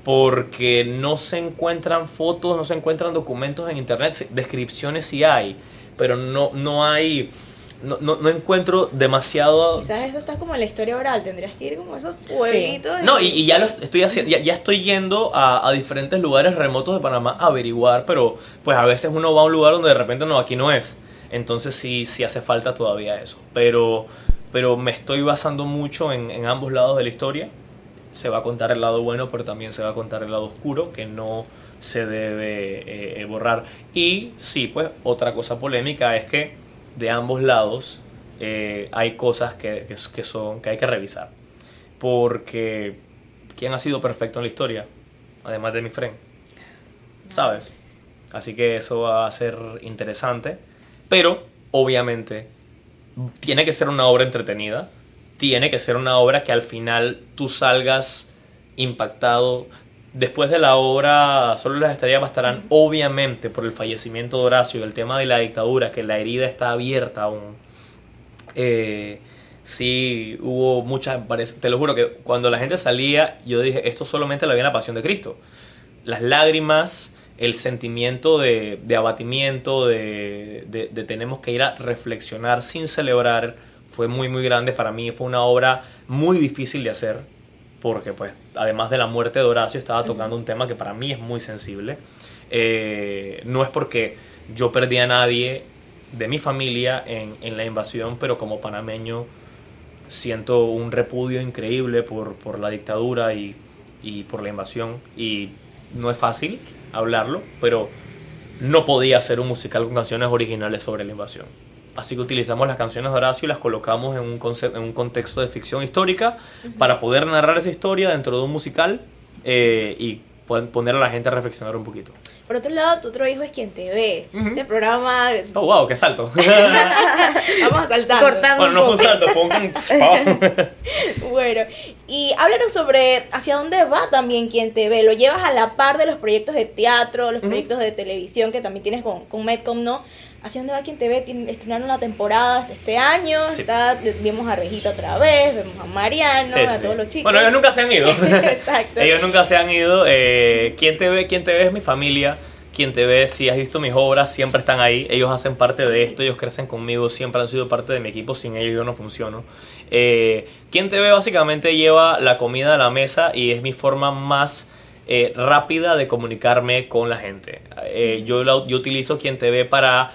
S4: porque no se encuentran fotos, no se encuentran documentos en internet, descripciones sí hay, pero no, no hay, no, no, no encuentro demasiado...
S2: Quizás eso está como en la historia oral, tendrías que ir como a esos pueblitos.
S4: No, y, y ya lo estoy haciendo, ya, ya estoy yendo a, a diferentes lugares remotos de Panamá a averiguar, pero pues a veces uno va a un lugar donde de repente no, aquí no es. Entonces sí, sí hace falta todavía eso. Pero, pero me estoy basando mucho en, en ambos lados de la historia. Se va a contar el lado bueno, pero también se va a contar el lado oscuro, que no se debe eh, borrar. Y sí, pues otra cosa polémica es que de ambos lados eh, hay cosas que, que, que son, que hay que revisar porque ¿quién ha sido perfecto en la historia? Además de mi friend. ¿Sabes? Así que eso va a ser interesante. Pero, obviamente, tiene que ser una obra entretenida. Tiene que ser una obra que al final tú salgas impactado. Después de la obra, solo las estrellas bastarán, obviamente, por el fallecimiento de Horacio y el tema de la dictadura, que la herida está abierta aún. Eh, sí, hubo muchas. Te lo juro que cuando la gente salía, yo dije: esto solamente lo había en la pasión de Cristo. Las lágrimas, el sentimiento de, de abatimiento, de, de- de tenemos que ir a reflexionar sin celebrar, fue muy, muy grande para mí. Fue una obra muy difícil de hacer, porque, pues, además de la muerte de Horacio, estaba tocando un tema que para mí es muy sensible. Eh, no es porque yo perdí a nadie de mi familia en, en la invasión, pero como panameño siento un repudio increíble por, por la dictadura y, y por la invasión. Y no es fácil hablarlo, pero no podía hacer un musical con canciones originales sobre la invasión. Así que utilizamos las canciones de Horacio y las colocamos en un, conce- en un contexto de ficción histórica para poder narrar esa historia dentro de un musical eh, y pon- poner a la gente a reflexionar un poquito.
S2: Por otro lado, tu otro hijo es quien te ve.
S4: Ujú.
S2: Este programa.
S4: Oh, wow, qué salto.
S2: Vamos a saltar.
S3: Cortando.
S4: bueno, no fue un salto, fue un...
S2: Bueno, y háblanos sobre hacia dónde va también quien te ve. Lo llevas a la par de los proyectos de teatro, los proyectos de televisión que también tienes con, con Medcom, ¿no? ¿Hacia dónde va quien te ve? Estrenaron una temporada este año.
S4: Sí.
S2: Está, vemos a Rejita otra vez, vemos a Mariano,
S4: Sí,
S2: a
S4: sí.
S2: todos los chicos.
S4: Bueno, ellos nunca se han ido.
S2: Exacto.
S4: ellos nunca se han ido. Eh, quien te ve, quien te ve es mi familia. Quien te ve, si has visto mis obras, siempre están ahí. Ellos hacen parte de esto, ellos crecen conmigo, siempre han sido parte de mi equipo. Sin ellos yo no funciono. Eh, quien te ve básicamente lleva la comida a la mesa y es mi forma más eh, rápida de comunicarme con la gente. Eh, yo, la- yo utilizo quien te ve para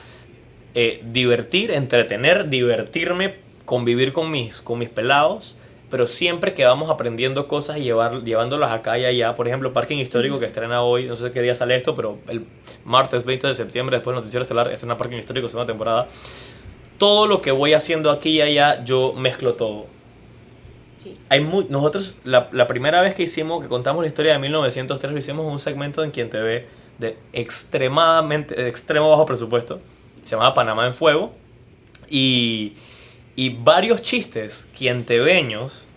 S4: eh, divertir, entretener, divertirme, convivir con mis, con mis pelados, pero siempre que vamos aprendiendo cosas y llevar, llevándolas acá y allá. Por ejemplo, Parking Histórico que estrena hoy, no sé qué día sale esto, pero el martes 20 de septiembre, después del Noticiero Estelar, estrena Parking Histórico, segunda temporada. Todo lo que voy haciendo aquí y allá, yo mezclo todo.
S2: Sí.
S4: Hay mu- nosotros, la, la primera vez que hicimos, que contamos la historia de 1903, lo hicimos un segmento en Quien te ve de extremadamente, de extremo bajo presupuesto. Se llamaba Panamá en Fuego. Y, Y varios chistes quientebeños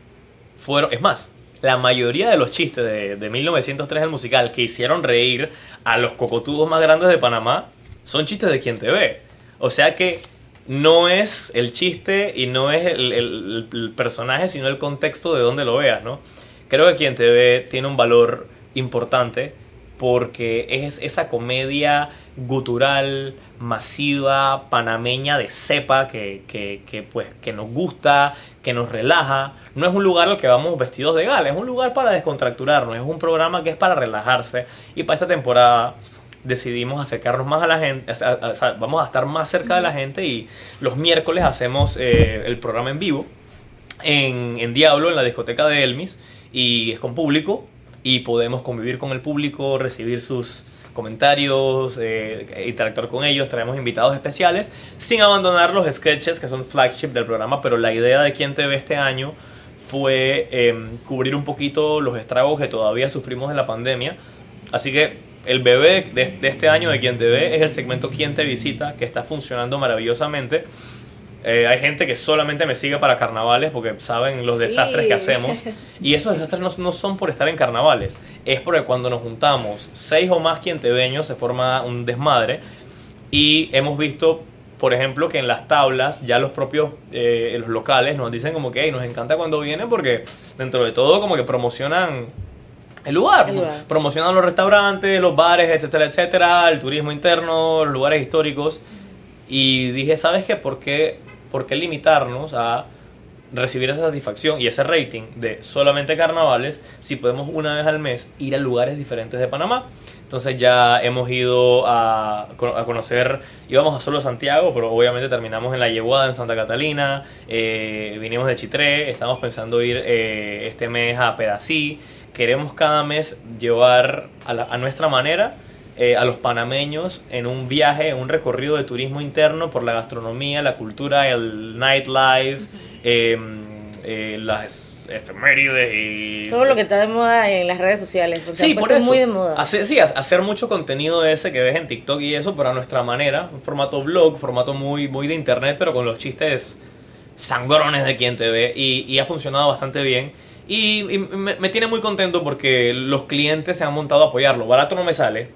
S4: fueron, es más, la mayoría de los chistes de, de 1903 el musical que hicieron reír a los cocotudos más grandes de Panamá son chistes de quien te ve. O sea que no es el chiste y no es el, el- el personaje, sino el contexto de donde lo veas, ¿no? Creo que quien te ve tiene un valor importante porque es esa comedia gutural, masiva, panameña de cepa que, que, que, pues, que nos gusta, que nos relaja. No es un lugar al que vamos vestidos de gala, es un lugar para descontracturarnos, es un programa que es para relajarse. Y para esta temporada decidimos acercarnos más a la gente, o sea, vamos a estar más cerca de la gente y los miércoles hacemos eh, el programa en vivo en, en Diablo, en la discoteca de Elmis, y es con público, y podemos convivir con el público, recibir sus comentarios, eh, interactuar con ellos, traemos invitados especiales, sin abandonar los sketches que son flagship del programa, pero la idea de Quien Te Ve este año fue eh, cubrir un poquito los estragos que todavía sufrimos de la pandemia, así que el bebé de, de este año de Quien Te Ve es el segmento Quien Te Visita, que está funcionando maravillosamente. Eh, hay gente que solamente me sigue para carnavales porque saben los
S2: Sí.
S4: desastres que hacemos. Y esos desastres no, no son por estar en carnavales, es porque cuando nos juntamos seis o más quintebeños se forma un desmadre. Y hemos visto, por ejemplo, que en las tablas ya los propios eh, los locales nos dicen como que "Ey, nos encanta cuando vienen porque dentro de todo como que promocionan el lugar,
S3: El lugar.
S4: promocionan los restaurantes, los bares, etcétera, etcétera, el turismo interno, los lugares históricos. Y dije, ¿sabes qué? ¿Por qué, por qué limitarnos a recibir esa satisfacción y ese rating de solamente carnavales si podemos una vez al mes ir a lugares diferentes de Panamá? Entonces ya hemos ido a, a conocer, íbamos a solo Santiago, pero obviamente terminamos en La Yeguada, en Santa Catalina, eh, vinimos de Chitré, estamos pensando ir eh, este mes a Pedací, queremos cada mes llevar a, la- a nuestra manera eh, a los panameños en un viaje, en un recorrido de turismo interno por la gastronomía, la cultura, el nightlife, eh, eh, las efemérides y...
S3: Todo lo que está de moda en las redes sociales. Porque
S4: Sí, por eso.
S3: muy de moda.
S4: Hacer, sí, ha- hacer mucho contenido de ese que ves en TikTok y eso, pero a nuestra manera. Un formato vlog, formato muy, muy de internet, pero con los chistes sangrones de quien te ve. Y, y ha funcionado bastante bien. Y, y me, me tiene muy contento porque los clientes se han montado a apoyarlo. Barato no me sale.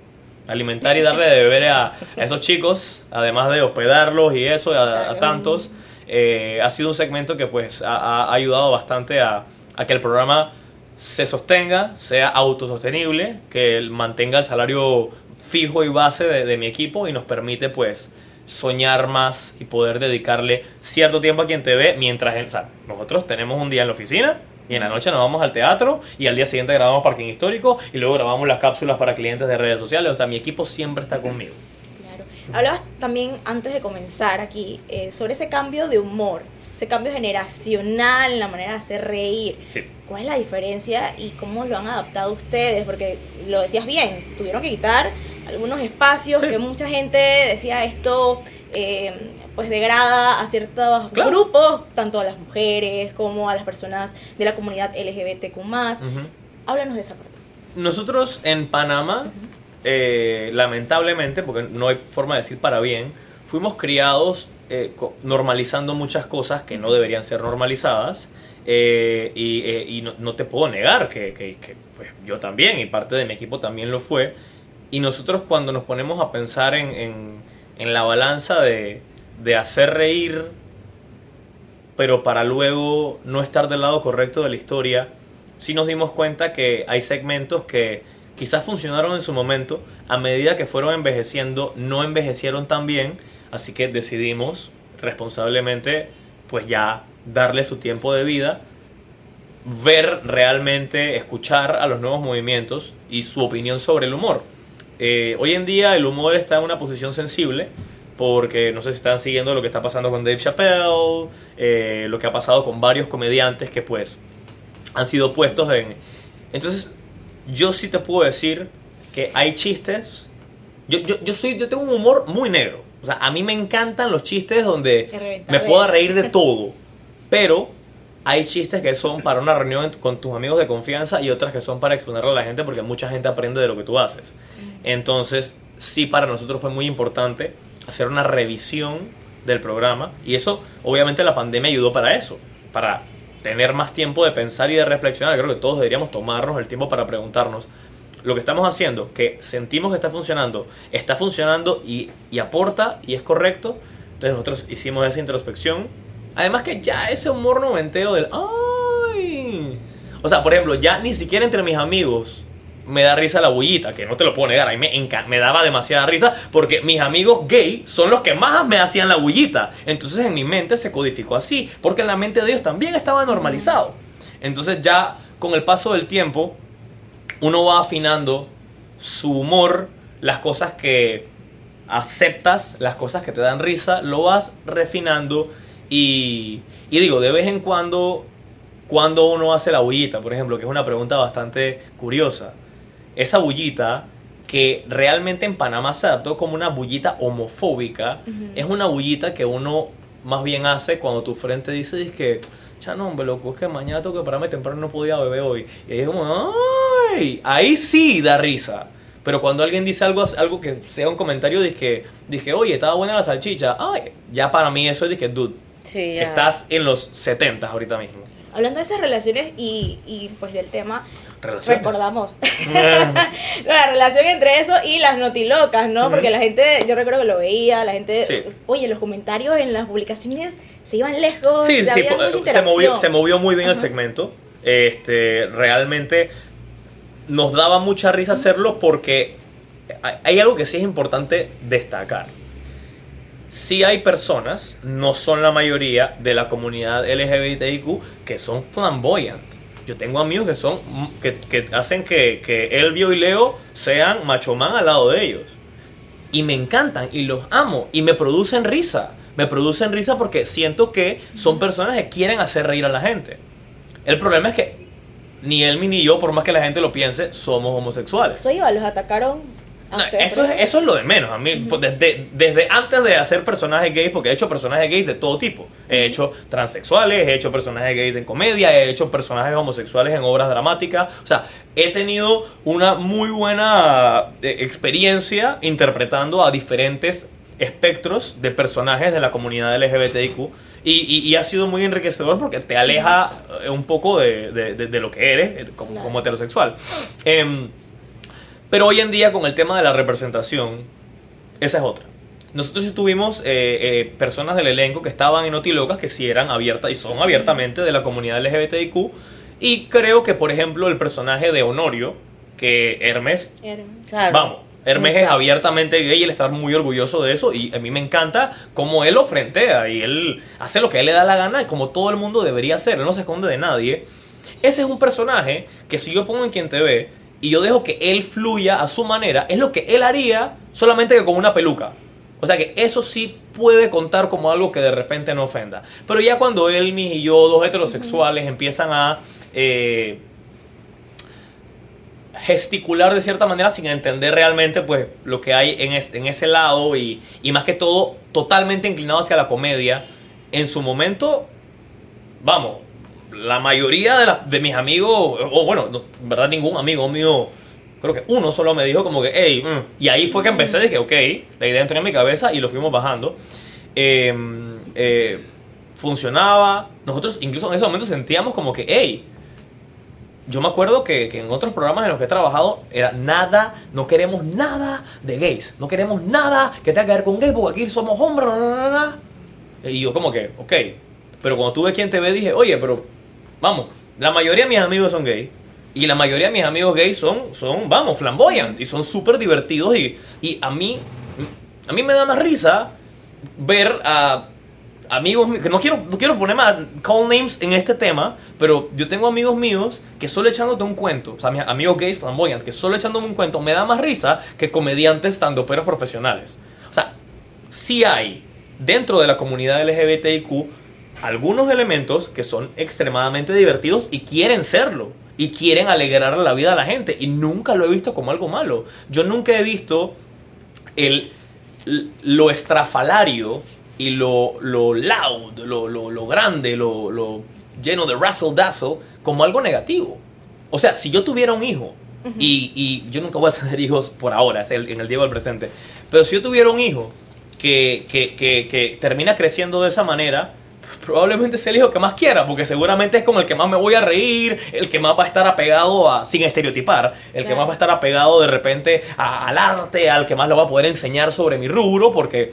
S4: Alimentar y darle de beber a, a esos chicos, además de hospedarlos y eso, a, tantos, eh, ha sido un segmento que pues ha, ha ayudado bastante a, a que el programa se sostenga, sea autosostenible, que mantenga el salario fijo y base de, de mi equipo y nos permite pues soñar más y poder dedicarle cierto tiempo a quien te ve mientras, o sea, nosotros tenemos un día en la oficina y en la noche nos vamos al teatro y al día siguiente grabamos parking histórico y luego grabamos las cápsulas para clientes de redes sociales, o sea, mi equipo siempre está conmigo.
S2: Claro. Hablabas también antes de comenzar aquí eh, sobre ese cambio de humor, ese cambio generacional en la manera de hacer reír.
S4: Sí.
S2: ¿Cuál es la diferencia y cómo lo han adaptado ustedes? Porque lo decías bien, tuvieron que quitar algunos espacios
S4: Sí.
S2: que mucha gente decía esto eh, pues degrada a ciertos
S4: Claro.
S2: grupos, tanto a las mujeres como a las personas de la comunidad LGBTQ+.
S4: Ujú.
S2: Háblanos de esa parte.
S4: Nosotros en Panamá, eh, lamentablemente, porque no hay forma de decir para bien, fuimos criados eh, normalizando muchas cosas que no deberían ser normalizadas. eh, y eh, no, te puedo negar que, pues, yo también y parte de mi equipo también lo fue. Y nosotros cuando nos ponemos a pensar en, en- en la balanza de, de hacer reír, pero para luego no estar del lado correcto de la historia, sí nos dimos cuenta que hay segmentos que quizás funcionaron en su momento, a medida que fueron envejeciendo, no envejecieron tan bien, así que decidimos responsablemente pues ya darle su tiempo de vida, ver realmente, escuchar a los nuevos movimientos y su opinión sobre el humor. Eh, hoy en día el humor está en una posición sensible porque no sé si están siguiendo lo que está pasando con Dave Chappelle, eh, lo que ha pasado con varios comediantes que pues han sido puestos en... Entonces, yo sí te puedo decir que hay chistes... Yo, yo, yo, soy, yo tengo un humor muy negro. O sea, a mí me encantan los chistes donde me pueda reír de todo. Pero hay chistes que son para una reunión con tus amigos de confianza y otras que son para exponerle a la gente porque mucha gente aprende de lo que tú haces. Entonces, sí, para nosotros fue muy importante hacer una revisión del programa. Y eso, obviamente, la pandemia ayudó para eso, para tener más tiempo de pensar y de reflexionar. Creo que todos deberíamos tomarnos el tiempo para preguntarnos lo que estamos haciendo, que sentimos que está funcionando, está funcionando y, aporta y es correcto. Entonces nosotros hicimos esa introspección. Además que ya ese humor noventero del... ¡Ay! O sea, por ejemplo, ya ni siquiera entre mis amigos me da risa la bullita, que no te lo puedo negar, a mí me, me daba demasiada risa porque mis amigos gay son los que más me hacían la bullita. Entonces en mi mente se codificó así, porque en la mente de ellos también estaba normalizado. Entonces ya con el paso del tiempo, uno va afinando su humor, las cosas que aceptas, las cosas que te dan risa, lo vas refinando y, y digo, de vez en cuando, cuando uno hace la bullita, por ejemplo, que es una pregunta bastante curiosa, esa bullita que realmente en Panamá se adaptó como una bullita homofóbica, es una bullita que uno más bien hace cuando tu frente dice que, ya no, hombre, loco, es que mañana tengo que pararme temprano no podía beber hoy. Y es como, Ahí sí da risa. Pero cuando alguien dice algo, algo que sea un comentario, dije, dije, oye, estaba buena la salchicha. Ay, ya para mí eso es, dije, dude,
S3: Sí, ya.
S4: estás en los 70 ahorita mismo.
S2: Hablando de esas relaciones y, y pues del tema,
S4: Relaciones.
S2: recordamos la relación entre eso y las notilocas, ¿no? Porque la gente, yo recuerdo que lo veía, la gente,
S4: Sí.
S2: oye, los comentarios en las publicaciones se iban lejos,
S4: Sí, sí,
S2: había mucha
S4: se movió, se movió muy bien el
S2: Ajá.
S4: segmento. Este, realmente nos daba mucha risa hacerlo porque hay- algo que sí es importante destacar. Sí hay personas, no son la mayoría de la comunidad LGBTIQ, que son flamboyant. Yo tengo amigos que son que, que hacen que, que Elvio y Leo sean macho man al lado de ellos y me encantan y los amo y me producen risa. Me producen risa porque siento que son personas que quieren hacer reír a la gente. El problema es que ni él ni yo, por más que la gente lo piense, somos homosexuales.
S2: Eso iba, los atacaron.
S4: No, eso, es, eso es lo de menos. A mí, pues, desde, desde antes de hacer personajes gays, porque he hecho personajes gays de todo tipo. He hecho transexuales, he hecho personajes gays en comedia, he hecho personajes homosexuales en obras dramáticas. O sea, he tenido una muy buena eh, experiencia interpretando a diferentes espectros de personajes de la comunidad LGBTIQ. Y, y- y ha sido muy enriquecedor porque te aleja eh, un poco de, de- de- de lo que eres eh, como,
S2: Claro.
S4: como heterosexual. Em, pero hoy en día con el tema de la representación, esa es otra. Nosotros tuvimos eh, eh, personas del elenco que estaban en Otilocas que sí eran abiertas y son abiertamente de la comunidad LGBTIQ. Y creo que, por ejemplo, el personaje de Honorio, que Hermes,
S2: Era-
S3: Claro.
S4: vamos, Hermes es abiertamente gay y él está muy orgulloso de eso. Y a mí me encanta cómo él lo frentea y él hace lo que a él le da la gana y como todo el mundo debería hacer. Él no se esconde de nadie. Ese es un personaje que si yo pongo en quien te ve y yo dejo que él fluya a su manera, es lo que él haría solamente que con una peluca. O sea que eso sí puede contar como algo que de repente no ofenda. Pero ya cuando él, y yo, dos heterosexuales, empiezan a eh, gesticular de cierta manera sin entender realmente pues lo que hay en, este- en ese lado y, y más que todo totalmente inclinado hacia la comedia, en su momento, vamos, la mayoría de, la- de mis amigos, o bueno, no, en verdad ningún amigo mío, creo que uno solo me dijo como que, hey, mm", y ahí fue que empecé, dije, ok, la idea entró en mi cabeza y lo fuimos bajando. Eh, eh, funcionaba, nosotros incluso en ese momento sentíamos como que, hey, yo me acuerdo que, que en otros programas en los que he trabajado era nada, no queremos nada de gays, no queremos nada que tenga que ver con gays porque aquí somos hombres, na, na, na, na". Y yo como que, ok, pero cuando tuve quien te ve dije, oye, pero vamos, la mayoría de mis amigos son gays y la mayoría de mis amigos gays son, son vamos, flamboyant y son súper divertidos y, y a mí, a mí me da más risa ver a amigos míos, que no quiero, no quiero poner más call names en este tema, pero yo tengo amigos míos que solo echándote un cuento, o sea, amigos gays flamboyant, que solo echándome un cuento me da más risa que comediantes standuperos profesionales. O sea, sí hay dentro de la comunidad LGBTIQ algunos elementos que son extremadamente divertidos y quieren serlo. Y quieren alegrar la vida a la gente. Y nunca lo he visto como algo malo. Yo nunca he visto el, lo estrafalario y lo, lo loud, lo, lo, lo grande, lo, lo lleno de razzle dazzle como algo negativo. O sea, si yo tuviera un hijo, y, y yo nunca voy a tener hijos por ahora, es el- en el Diego del presente, pero si yo tuviera un hijo que, que, que, que termina creciendo de esa manera, probablemente sea el hijo que más quiera, porque seguramente es como el que más me voy a reír, el que más va a estar apegado a, sin estereotipar, el que más va a estar apegado de repente a- al arte, al que más le va a poder enseñar sobre mi rubro, porque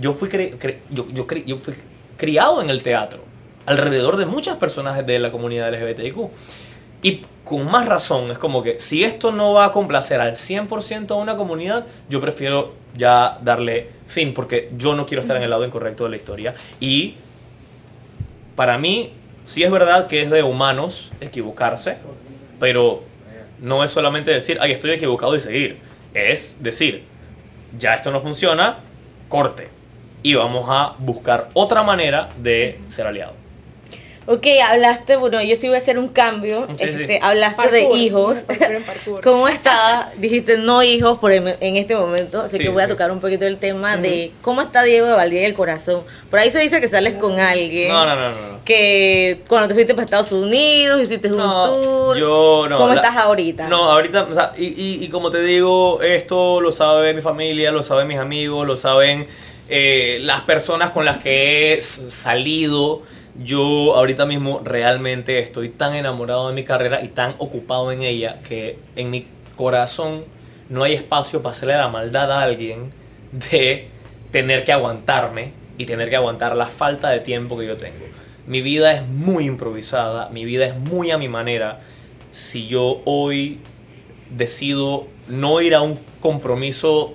S4: yo fui, cre- cre- yo, yo, cre- yo fui criado en el teatro, alrededor de muchas personas de la comunidad LGBTIQ. Y con más razón, es como que si esto no va a complacer al 100% a una comunidad, yo prefiero ya darle fin, porque yo no quiero estar en el lado incorrecto de la historia. Y para mí, sí es verdad que es de humanos equivocarse, pero no es solamente decir, ay, estoy equivocado y seguir. Es decir, ya esto no funciona, corte. Y vamos a buscar otra manera de ser aliados.
S3: Ok, hablaste, bueno, yo sí voy a hacer un cambio.
S4: Sí, sí.
S3: este, Hablaste de hijos.
S2: parkour en parkour.
S3: ¿Cómo está? Dijiste no hijos por el- en este momento, así
S4: Sí,
S3: que voy a
S4: sí.
S3: tocar un poquito el tema de cómo está Diego de Valdía y el corazón. Por ahí se dice que sales con alguien.
S4: No, no, no, no. no.
S3: Que cuando te fuiste para Estados Unidos hiciste un
S4: No,
S3: tour.
S4: yo no.
S3: ¿Cómo
S4: la-
S3: estás ahorita?
S4: No, ahorita, o sea, y, y, y como te digo, esto lo sabe mi familia, lo saben mis amigos, lo saben eh, las personas con las que he salido. Yo ahorita mismo realmente estoy tan enamorado de mi carrera y tan ocupado en ella que en mi corazón no hay espacio para hacerle la maldad a alguien de tener que aguantarme y tener que aguantar la falta de tiempo que yo tengo. Mi vida es muy improvisada, mi vida es muy a mi manera. Si yo hoy decido no ir a un compromiso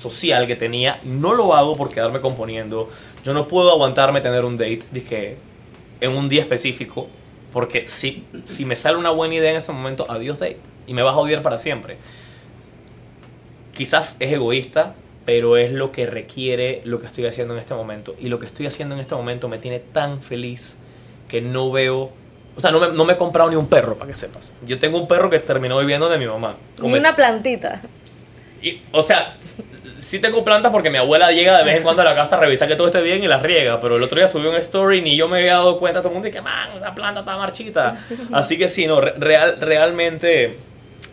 S4: social que tenía, no lo hago por quedarme componiendo. Yo no puedo aguantarme tener un date dizque, en un día específico, porque si, si me sale una buena idea en ese momento, adiós date. Y me vas a odiar para siempre. Quizás es egoísta, pero es lo que requiere lo que estoy haciendo en este momento. Y lo que estoy haciendo en este momento me tiene tan feliz que no veo... O sea, no me, no me he comprado ni un perro, para que sepas. Yo tengo un perro que terminó viviendo de mi mamá.
S3: Ni una plantita.
S4: Y, o sea, sí tengo plantas porque mi abuela llega de vez en cuando a la casa a revisar que todo esté bien y las riega. Pero el otro día subí un story y ni yo me había dado cuenta. Todo el mundo dice que, man, esa planta está marchita. Así que sí, no, re- real, realmente.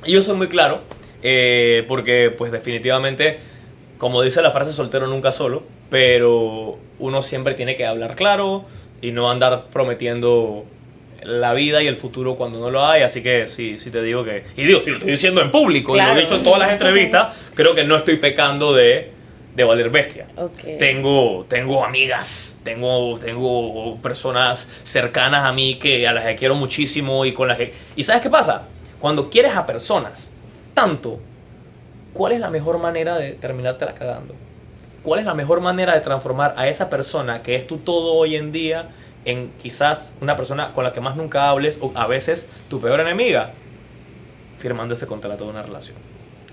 S4: Yo soy muy claro. eh, porque, pues, definitivamente, como dice la frase, soltero nunca solo. Pero uno siempre tiene que hablar claro y no andar prometiendo la vida y el futuro cuando no lo hay, así que sí, sí te digo que... Y digo, si lo estoy diciendo en público y lo
S3: Claro.
S4: he dicho en todas las entrevistas, creo que no estoy pecando de, de valer bestia.
S3: Ok.
S4: Tengo, tengo amigas, tengo, tengo personas cercanas a mí que, a las que quiero muchísimo y con las que... ¿Y sabes qué pasa? Cuando quieres a personas tanto, ¿cuál es la mejor manera de terminártela cagando? ¿Cuál es la mejor manera de transformar a esa persona que es tu todo hoy en día en quizás una persona con la que más nunca hables o a veces tu peor enemiga? Firmando ese contrato de una relación.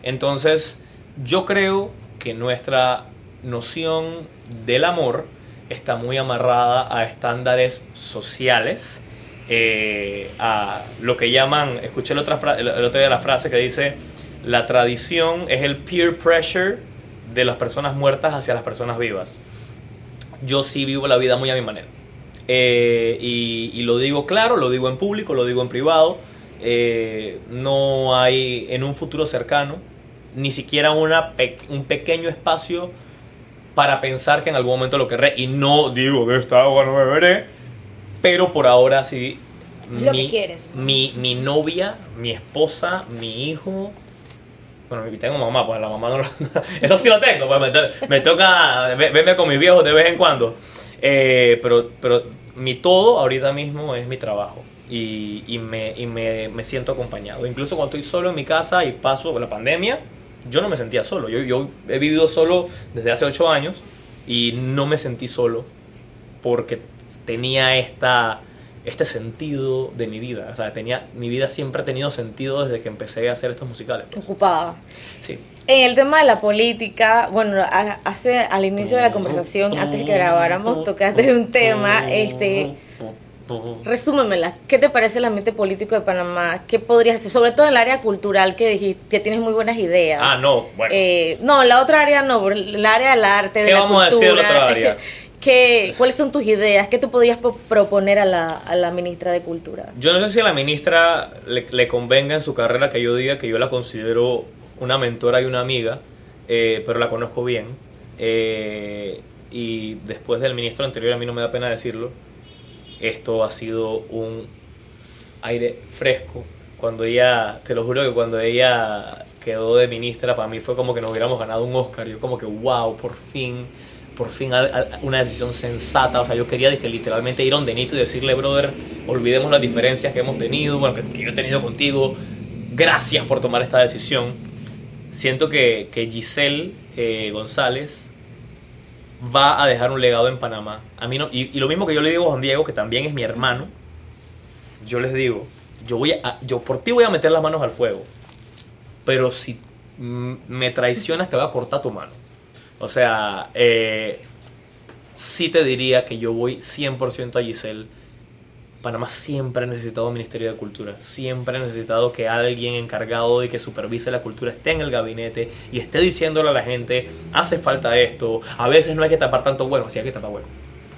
S4: Entonces, yo creo que nuestra noción del amor está muy amarrada a estándares sociales, eh, a lo que llaman, escuché el, el otro día la frase que dice, la tradición es el peer pressure de las personas muertas hacia las personas vivas. Yo sí vivo la vida muy a mi manera. Eh, y, y lo digo claro, lo digo en público, lo digo en privado. Eh, no hay en un futuro cercano ni siquiera una pe- un pequeño espacio para pensar que en algún momento lo querré. Y no digo de esta agua no beberé, pero por ahora sí.
S2: Lo que quieres.
S4: Mi, mi novia, mi esposa, mi hijo. Bueno, y tengo mamá, pues la mamá no lo- Eso sí lo tengo, pues me, to- me toca ve- verme con mis viejos de vez en cuando. Eh, pero, pero mi todo ahorita mismo es mi trabajo. Y, y, me, y me, me siento acompañado. Incluso cuando estoy solo en mi casa y paso la pandemia, yo no me sentía solo. Yo, yo he vivido solo desde hace ocho años y no me sentí solo porque tenía esta, este sentido de mi vida. O sea, tenía, mi vida siempre ha tenido sentido desde que empecé a hacer estos musicales. pues.
S3: Ocupada.
S4: Sí.
S3: En el tema de la política, bueno, hace al inicio de la conversación, antes que grabáramos, tocaste un tema, este, resúmemela, ¿qué te parece el ambiente político de Panamá? ¿Qué podrías hacer? Sobre todo en el área cultural que dijiste, que tienes muy buenas ideas.
S4: Ah, no, bueno.
S3: Eh, no, la otra área no, el área del arte, de
S4: ¿Qué
S3: la
S4: vamos a decir de la
S3: cultura.
S4: otra área?
S3: ¿Qué, ¿Cuáles son tus ideas? ¿Qué tú podrías po- proponer a la, a la ministra de Cultura?
S4: Yo no sé si a la ministra le, le convenga en su carrera que yo diga que yo la considero una mentora y una amiga, eh, pero la conozco bien. Eh, y después del ministro anterior, a mí no me da pena decirlo, esto ha sido un aire fresco. Cuando ella, te lo juro que cuando ella quedó de ministra, para mí fue como que nos hubiéramos ganado un Oscar. Yo como que, wow, por fin, por fin una decisión sensata. O sea, yo quería que literalmente ir a un Denito y decirle, brother, olvidemos las diferencias que hemos tenido, bueno, que, yo he tenido contigo. Gracias por tomar esta decisión. Siento que, que Giselle eh, González va a dejar un legado en Panamá. A mí no, y, y lo mismo que yo le digo a Juan Diego, que también es mi hermano, yo les digo, yo voy a, yo por ti voy a meter las manos al fuego, pero si me traicionas te voy a cortar tu mano. O sea, eh, sí te diría que yo voy 100% a Giselle. Panamá siempre ha necesitado un Ministerio de Cultura, siempre ha necesitado que alguien encargado de que supervise la cultura esté en el gabinete y esté diciéndole a la gente, hace falta esto, a veces no hay que tapar tanto bueno, sí hay que tapar bueno.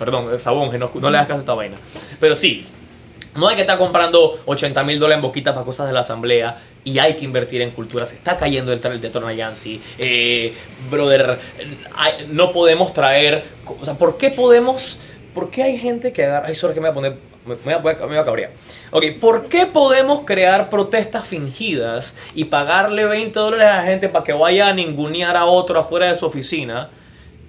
S4: Perdón, Sabón, no, no le hagas caso a esta vaina. Pero sí, no hay que estar comprando 80 mil dólares en boquitas para cosas de la asamblea y hay que invertir en cultura. Se está cayendo el, el de Tornayansi. Eh, brother, hay- no podemos traer. O sea, ¿por qué podemos.? ¿Por qué hay gente que agarra.? Ay, sorry, que me voy a poner. Me me voy a, me voy a cabrear. Ok, ¿por qué podemos crear protestas fingidas y pagarle 20 dólares a la gente para que vaya a ningunear a otro afuera de su oficina?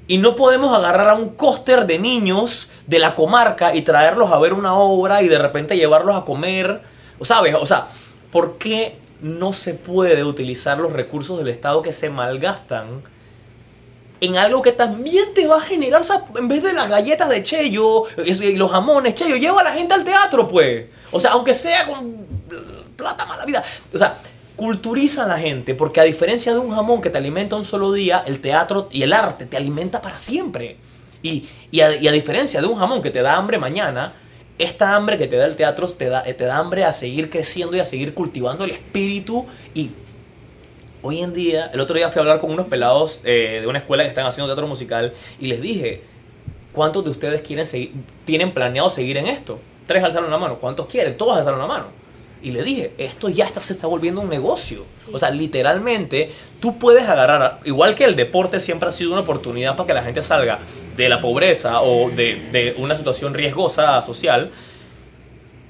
S4: Y no podemos agarrar a un cóster de niños de la comarca y traerlos a ver una obra y de repente llevarlos a comer. ¿Sabes? O sea, ¿por qué no se puede utilizar los recursos del Estado que se malgastan en algo que también te va a generar, o en vez de las galletas de Cheyo y los jamones, Cheyo, lleva a la gente al teatro, pues. O sea, aunque sea con plata mala vida. O sea, culturiza a la gente, porque a diferencia de un jamón que te alimenta un solo día, el teatro y el arte te alimenta para siempre. Y, y, a, diferencia de un jamón que te da hambre mañana, esta hambre que te da el teatro te da, te da hambre a seguir creciendo y a seguir cultivando el espíritu y hoy en día, el otro día fui a hablar con unos pelados eh, de una escuela que están haciendo teatro musical y les dije, ¿cuántos de ustedes quieren seguir, tienen planeado seguir en esto? Tres alzaron la mano. ¿Cuántos quieren? Todos alzaron la mano. Y le dije, esto ya está, se está volviendo un negocio. O sea, literalmente, tú puedes agarrar, igual que el deporte siempre ha sido una oportunidad para que la gente salga de la pobreza o de, de una situación riesgosa social,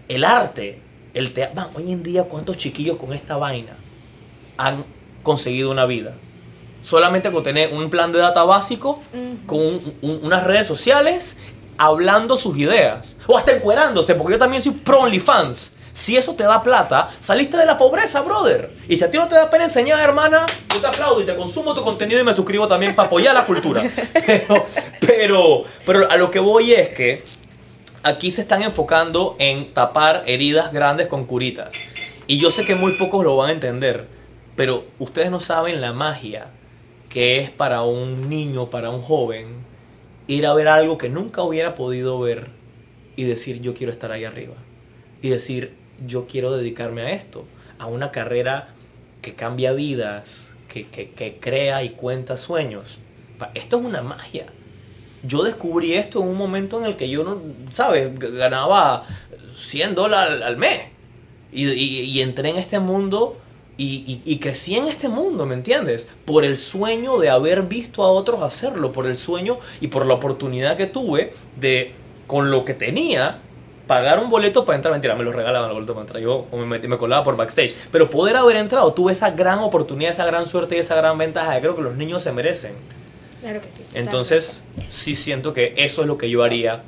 S4: el arte, el teatro, hoy en día, ¿cuántos chiquillos con esta vaina han conseguido una vida? Solamente con tener un plan de data básico, con un- un- unas redes sociales, hablando sus ideas. O hasta encuerándose, porque yo también soy pro OnlyFans. Si eso te da plata, saliste de la pobreza, brother. Y si a ti no te da pena enseñar, hermana, yo te aplaudo y te consumo tu contenido y me suscribo también para apoyar la cultura. Pero, pero, pero a lo que voy es que aquí se están enfocando en tapar heridas grandes con curitas. Y yo sé que muy pocos lo van a entender, pero ustedes no saben la magia que es para un niño, para un joven, ir a ver algo que nunca hubiera podido ver y decir yo quiero estar ahí arriba. Y decir yo quiero dedicarme a esto, a una carrera que cambia vidas, que, que- crea y cuenta sueños. Esto es una magia yo descubrí esto en un momento en el que yo no, ¿sabes? Ganaba 100 dólares al, mes. Y, entré en este mundo y- y crecí en este mundo, ¿me entiendes? Por el sueño de haber visto a otros hacerlo, por el sueño y por la oportunidad que tuve de, con lo que tenía, pagar un boleto para entrar. Mentira, me lo regalaban el boleto para entrar. Yo me, metí- me colaba por backstage. Pero poder haber entrado, tuve esa gran oportunidad, esa gran suerte y esa gran ventaja que creo que los niños se merecen.
S2: Claro que sí.
S4: Entonces, sí siento que eso es lo que yo haría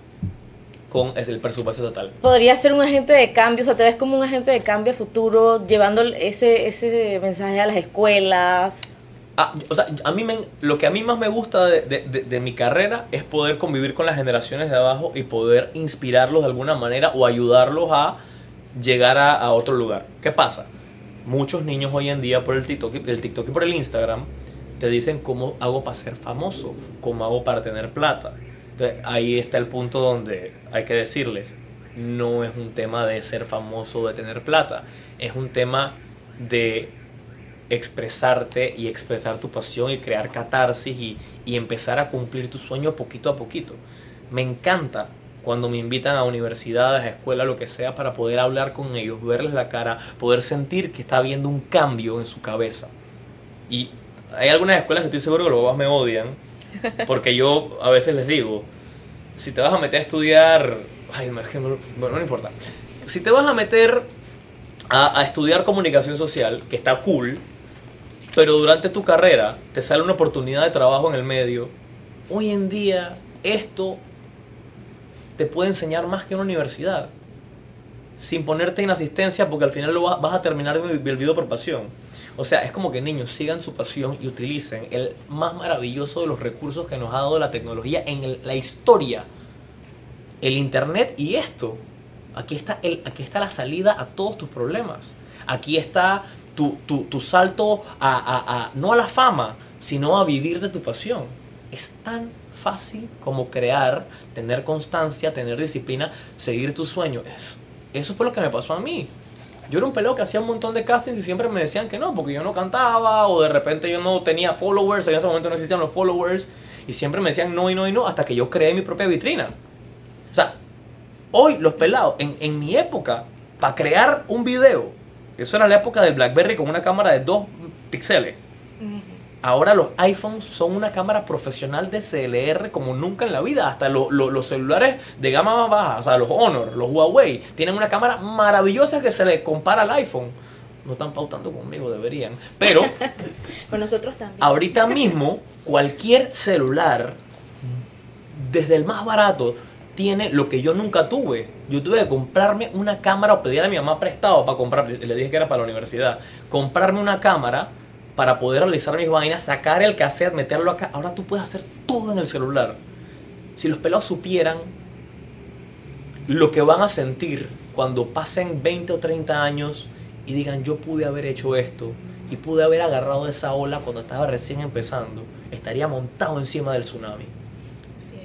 S4: con el presupuesto estatal.
S3: Podría ser un agente de cambio, o sea, te ves como un agente de cambio futuro, llevando ese, ese mensaje a las escuelas.
S4: Ah, o sea, a mí me- lo que a mí más me gusta de, de- de- mi carrera es poder convivir con las generaciones de abajo y poder inspirarlos de alguna manera o ayudarlos a llegar a, a otro lugar. ¿Qué pasa? Muchos niños hoy en día por el TikTok, el TikTok y por el Instagram te dicen cómo hago para ser famoso, cómo hago para tener plata. Entonces ahí está el punto donde hay que decirles, no es un tema de ser famoso, de tener plata, es un tema de expresarte y expresar tu pasión y crear catarsis y, y empezar a cumplir tu sueño poquito a poquito. Me encanta cuando me invitan a universidades, a escuelas, lo que sea, para poder hablar con ellos, verles la cara, poder sentir que está habiendo un cambio en su cabeza. Y hay algunas escuelas que estoy seguro que los papás me odian, Porque yo a veces les digo, si te vas a meter a estudiar, ay, es que no, bueno, no importa. Si te vas a meter a estudiar comunicación social, que está cool, pero durante tu carrera te sale una oportunidad de trabajo en el medio, hoy en día esto te puede enseñar más que una universidad. Sin ponerte en asistencia porque al final lo vas, a terminar el video por pasión. O sea, es como que niños sigan su pasión y utilicen el más maravilloso de los recursos que nos ha dado la tecnología en la historia. El internet y esto. Aquí está, el, aquí está la salida a todos tus problemas. Aquí está tu, tu- tu salto a, a- a- no a la fama, sino a vivir de tu pasión. Es tan fácil como crear, tener constancia, tener disciplina, seguir tu sueño. Eso, eso fue lo que me pasó a mí. Yo era un peleo que hacía un montón de castings y siempre me decían que no, porque yo no cantaba o de repente yo no tenía followers, en ese momento no existían los followers y siempre me decían no y no y no hasta que yo creé mi propia vitrina. O sea, hoy los pelados, en, en mi época, para crear un video, eso era la época del BlackBerry con una cámara de 2 píxeles. Ahora los iPhones son una cámara profesional de CLR como nunca en la vida. Hasta lo- lo- los celulares de gama más baja, o sea, los Honor, los Huawei, tienen una cámara maravillosa que se le compara al iPhone. No están pautando conmigo, deberían. Pero
S2: Con nosotros también.
S4: ahorita mismo, cualquier celular, desde el más barato, tiene lo que yo nunca tuve. Yo tuve que comprarme una cámara o pedir a mi mamá prestado para comprar, le dije que era para la universidad, comprarme una cámara para poder realizar mis vainas, sacar el cassette, meterlo acá. Ahora tú puedes hacer todo en el celular. Si los pelados supieran lo que van a sentir cuando pasen 20 o 30 años y digan yo pude haber hecho esto y pude haber agarrado esa ola cuando estaba recién empezando, estaría montado encima del tsunami.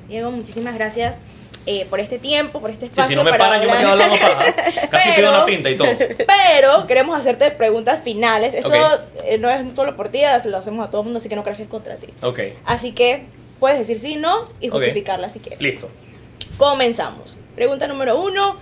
S2: Diego, muchísimas gracias eh, por este tiempo, por este
S4: Sí,
S2: espacio.
S4: si no me
S2: para
S4: paran yo me quedo hablando paja. Casi
S2: Pero-
S4: pido una pinta y todo.
S2: Pero queremos hacerte preguntas finales. Esto eh, no es solo por ti, lo hacemos a todo el mundo, así que no creas que es contra ti.
S4: Ok,
S2: Así que puedes decir sí, no y justificarla si quieres.
S4: listo.
S2: Comenzamos. Pregunta número uno.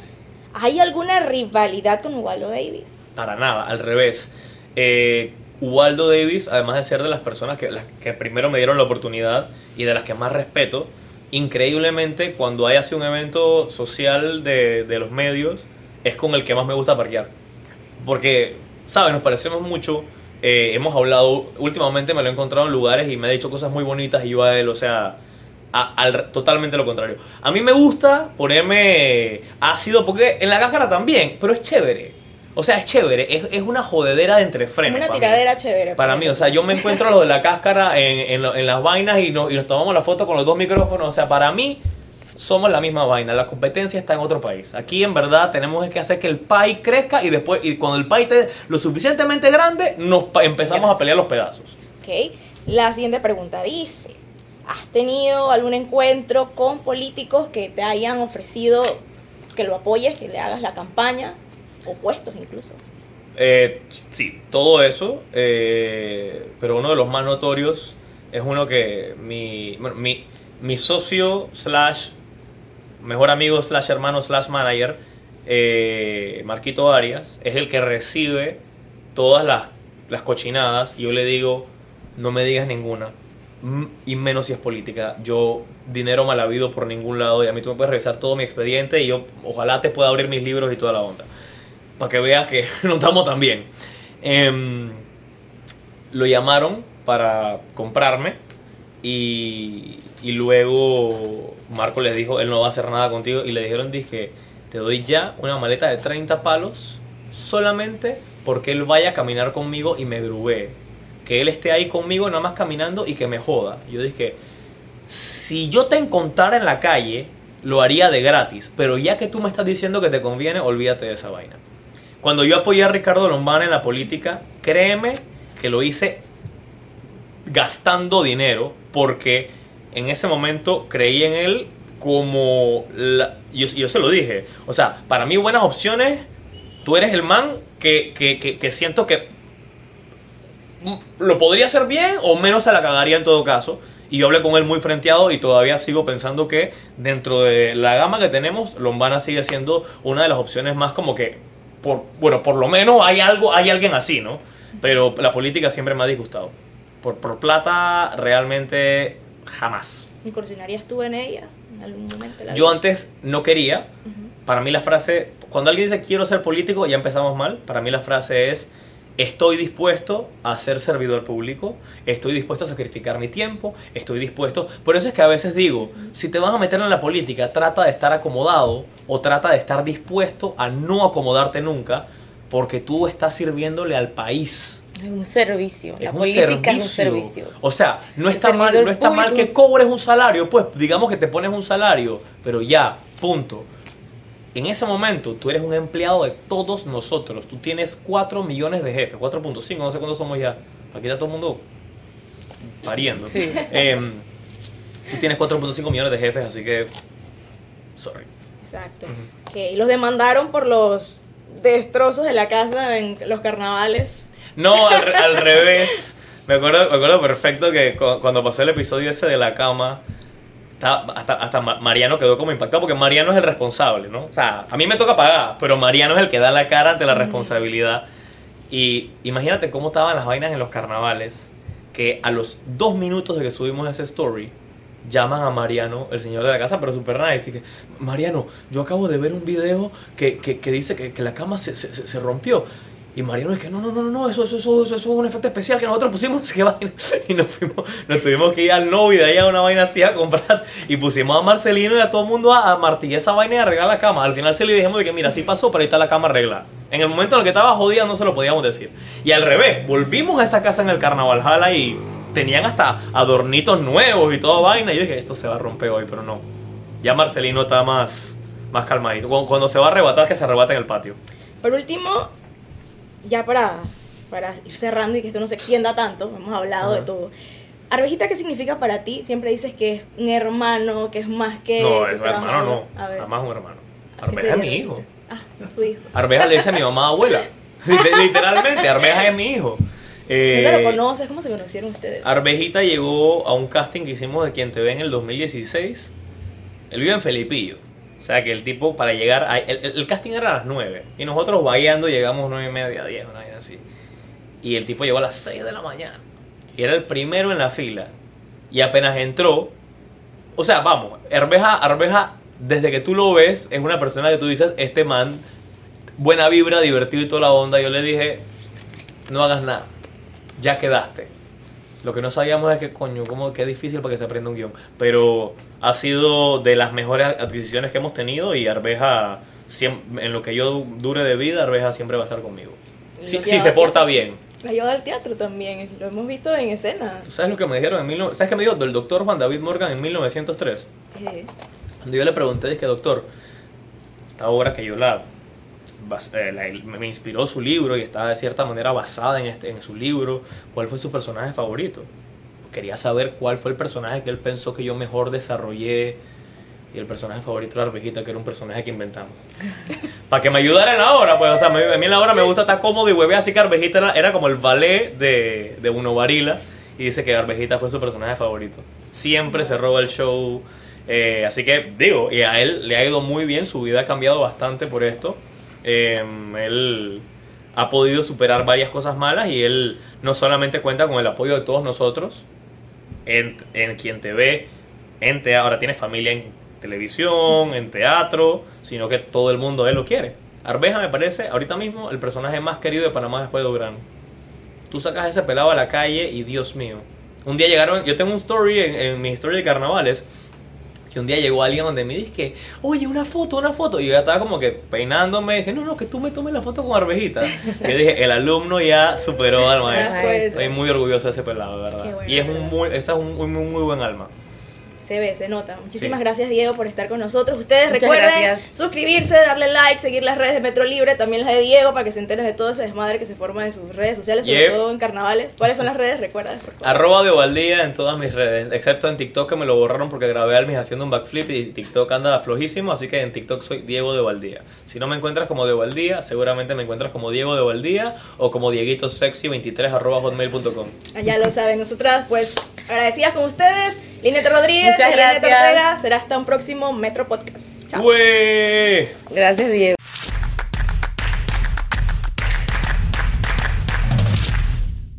S2: ¿Hay alguna rivalidad con Ubaldo Davis?
S4: Para nada, al revés. Eh, Ubaldo Davis, además de ser de las personas que, las que primero me dieron la oportunidad y de las que más respeto, increíblemente cuando hay así un evento social de, de los medios, es con el que más me gusta parquear. Porque, ¿sabes? Nos parecemos mucho. eh, hemos hablado, últimamente me lo he encontrado en lugares y me ha dicho cosas muy bonitas y yo a él, o sea, a- al, totalmente lo contrario. A mí me gusta ponerme ácido porque en la cáscara también, pero es chévere. O sea, es chévere, es, es una jodedera de entre frenos.
S2: una
S4: para mí.
S2: tiradera chévere.
S4: Para mí, o sea, yo me encuentro a los de la cáscara en, en, lo- en las vainas y, no- y nos tomamos la foto con los dos micrófonos. O sea, para mí somos la misma vaina. La competencia está en otro país. Aquí en verdad tenemos que hacer que el país crezca y después, y cuando el país esté lo suficientemente grande, nos empezamos a pelear los pedazos.
S2: Ok. La siguiente pregunta dice: ¿Has tenido algún encuentro con políticos que te hayan ofrecido que lo apoyes, que le hagas la campaña, opuestos incluso?
S4: Eh, sí, todo eso, eh, pero uno de los más notorios es uno que mi, bueno, mi, mi socio slash mejor amigo slash hermano slash manager, eh, Marquito Arias, es el que recibe todas las, las cochinadas y yo le digo, no me digas ninguna, y menos si es política. Yo dinero mal habido por ningún lado y a mí tú me puedes revisar todo mi expediente y yo ojalá te pueda abrir mis libros y toda la onda para que veas que no estamos tan bien. Em, lo llamaron para comprarme y, y luego Marco les dijo, él no va a hacer nada contigo y le dijeron, dije, te doy ya una maleta de 30 palos solamente porque él vaya a caminar conmigo y me grubee. Que él esté ahí conmigo nada más caminando y que me joda. Yo dije, si yo te encontrara en la calle, lo haría de gratis. Pero ya que tú me estás diciendo que te conviene, olvídate de esa vaina. Cuando yo apoyé a Ricardo Lombana en la política, créeme que lo hice gastando dinero porque en ese momento creí en él como... yo, se lo dije. O sea, para mí buenas opciones, tú eres el man que, que, que, siento que lo podría hacer bien o menos se la cagaría en todo caso. Y yo hablé con él muy frenteado y todavía sigo pensando que dentro de la gama que tenemos, Lombana sigue siendo una de las opciones más como que, por, bueno, por lo menos hay algo, hay alguien así, ¿no? Pero la política siempre me ha disgustado. Por, por plata realmente jamás.
S2: ¿Incursionarías tú en ella en algún momento? la
S4: Yo antes no quería. Para mí la frase, cuando alguien dice quiero ser político, ya empezamos mal. Para mí la frase es estoy dispuesto a ser servidor público, estoy dispuesto a sacrificar mi tiempo, estoy dispuesto... Por eso es que a veces digo, si te vas a meter en la política, trata de estar acomodado o trata de estar dispuesto a no acomodarte nunca, porque tú estás sirviéndole al país.
S3: Es un servicio. La
S4: un
S3: política es un servicio.
S4: O sea, no
S3: El
S4: está mal, no está mal que
S3: es-
S4: cobres un salario, pues digamos que te pones un salario, pero ya, punto. En ese momento tú eres un empleado de todos nosotros. Tú tienes 4 millones de jefes, 4.5, no sé cuántos somos ya. Aquí está todo el mundo pariendo.
S3: Sí.
S4: Em, tú tienes 4.5 millones de jefes, así que... Sorry.
S2: Exacto. Que los demandaron por los destrozos de la casa en los carnavales.
S4: No, al, re- al revés. Me acuerdo, me acuerdo perfecto que cu- cuando pasó el episodio ese de la cama, hasta, hasta Ma- Mariano quedó como impactado porque Mariano es el responsable, ¿no? O sea, a mí me toca pagar, pero Mariano es el que da la cara ante la responsabilidad. Y imagínate cómo estaban las vainas en los carnavales, que a los dos minutos de que subimos ese story, llaman a Mariano, el señor de la casa, pero super nice. Y que, Mariano, yo acabo de ver un video que, que, que dice que, que la cama se, se- se rompió. Y Mariano es que no, no, no, no, eso, eso, eso, eso, es un efecto especial que nosotros pusimos, qué vaina. Y nos fuimos, nos tuvimos que ir al novio de allá una vaina así a comprar. Y pusimos a Marcelino y a todo el mundo a, martillar esa vaina y arreglar la cama. Al final se le dijimos de que mira, así pasó, pero ahí está la cama arreglada. En el momento en el que estaba jodida no se lo podíamos decir. Y al revés, volvimos a esa casa en el carnaval Jala y tenían hasta adornitos nuevos y toda vaina. Y yo dije, esto se va a romper hoy, pero no. Ya Marcelino está más, más calmadito. Cuando, cuando se va a arrebatar, que se arrebata en el patio.
S2: Por último, ya para, para ir cerrando y que esto no se extienda tanto, hemos hablado de todo. Arvejita, ¿qué significa para ti? Siempre dices que es un hermano, que es más que.
S4: No, es hermano no.
S2: A ver.
S4: Jamás un hermano.
S2: ¿a qué
S4: Arbeja es mi
S2: Arvejita?
S4: hijo.
S2: Ah, tu hijo.
S4: Arbeja le dice a mi mamá abuela. Liter- Literalmente, Arbeja es mi hijo. Eh,
S2: ¿No te lo conoces? ¿Cómo se conocieron ustedes?
S4: Arbejita llegó a un casting que hicimos de Quien Te Ve en el 2016. Él vive en Felipillo. O sea que el tipo para llegar a... El, casting era a las 9. Y nosotros vayando llegamos 9 y media, 10, una vez así. Y el tipo llegó a las 6 de la mañana. Y era el primero en la fila. Y apenas entró... O sea, vamos, Arbeja, Arbeja, desde que tú lo ves, es una persona que tú dices, este man, buena vibra, divertido y toda la onda. Yo le dije, no hagas nada, ya quedaste. Lo que no sabíamos es que, coño, como que es difícil para que se aprenda un guion. Pero ha sido de las mejores adquisiciones que hemos tenido y Arbeja, siem- en lo que yo dure de vida, Arbeja siempre va a estar conmigo. Si, si se porta bien.
S2: La lleva al teatro también, lo hemos visto en escena.
S4: ¿Tú sabes lo que me dijeron en 19... ¿Sabes qué me dijo del doctor Juan David Morgan en 1903?
S2: Eh,
S4: Cuando yo le pregunté, dije, doctor, esta obra que yo la, eh, la- me inspiró su libro y está de cierta manera basada en, este, en su libro, ¿cuál fue su personaje favorito? Quería saber cuál fue el personaje que él pensó que yo mejor desarrollé. Y el personaje favorito era la arvejita, que era un personaje que inventamos. Para que me ayudara en la obra, pues, o sea, a mí en la obra me gusta estar cómodo y hueve así que Arvejita era, era como el ballet de, de Uno Varila. Y dice que Arvejita fue su personaje favorito. Siempre se roba el show. eh, así que, digo, y a él le ha ido muy bien, su vida ha cambiado bastante por esto. Eh, él ha podido superar varias cosas malas y él no solamente cuenta con el apoyo de todos nosotros, en, en quien te ve, en te, ahora tiene familia en televisión, en teatro, sino que todo el mundo él lo quiere. Arveja me parece ahorita mismo el personaje más querido de Panamá después de Durán. Tú sacas ese pelado a la calle y Dios mío. Un día llegaron, yo tengo un story en, en mi historia de carnavales, que un día llegó alguien donde me dice que, oye, una foto, una foto. Y yo ya estaba como que peinándome. Dije, no, no, que tú me tomes la foto con Arbejita. Y yo dije, el alumno ya superó al maestro. Estoy muy orgulloso de ese pelado, verdad.
S2: bueno,
S4: y es un muy, ese es un muy, muy, muy buen alma.
S2: Se ve, se nota. Muchísimas
S4: Sí.
S2: gracias, Diego, por estar con nosotros. Ustedes
S3: Muchas
S2: recuerden
S3: gracias.
S2: suscribirse, darle like, seguir las redes de Metro Libre, también las de Diego, para que se enteren de todo ese desmadre que se forma en sus redes sociales, sobre todo en carnavales. ¿Cuáles son las redes? Recuerda, por favor.
S4: Arroba de Ovaldía en todas mis redes, excepto en TikTok que me lo borraron porque grabé a Almis haciendo un backflip y TikTok anda flojísimo, así que en TikTok soy Diego de Ovaldía. Si no me encuentras como de Ovaldía, seguramente me encuentras como Diego de Ovaldía o como Dieguito Sexy 23 arroba hotmail.com.
S2: Ya lo saben, nosotras pues agradecidas con ustedes. Lineta Rodríguez,
S3: Muchas Gracias.
S2: Será hasta un próximo Metro Podcast. Chao.
S4: ¡Ué!
S3: Gracias, Diego.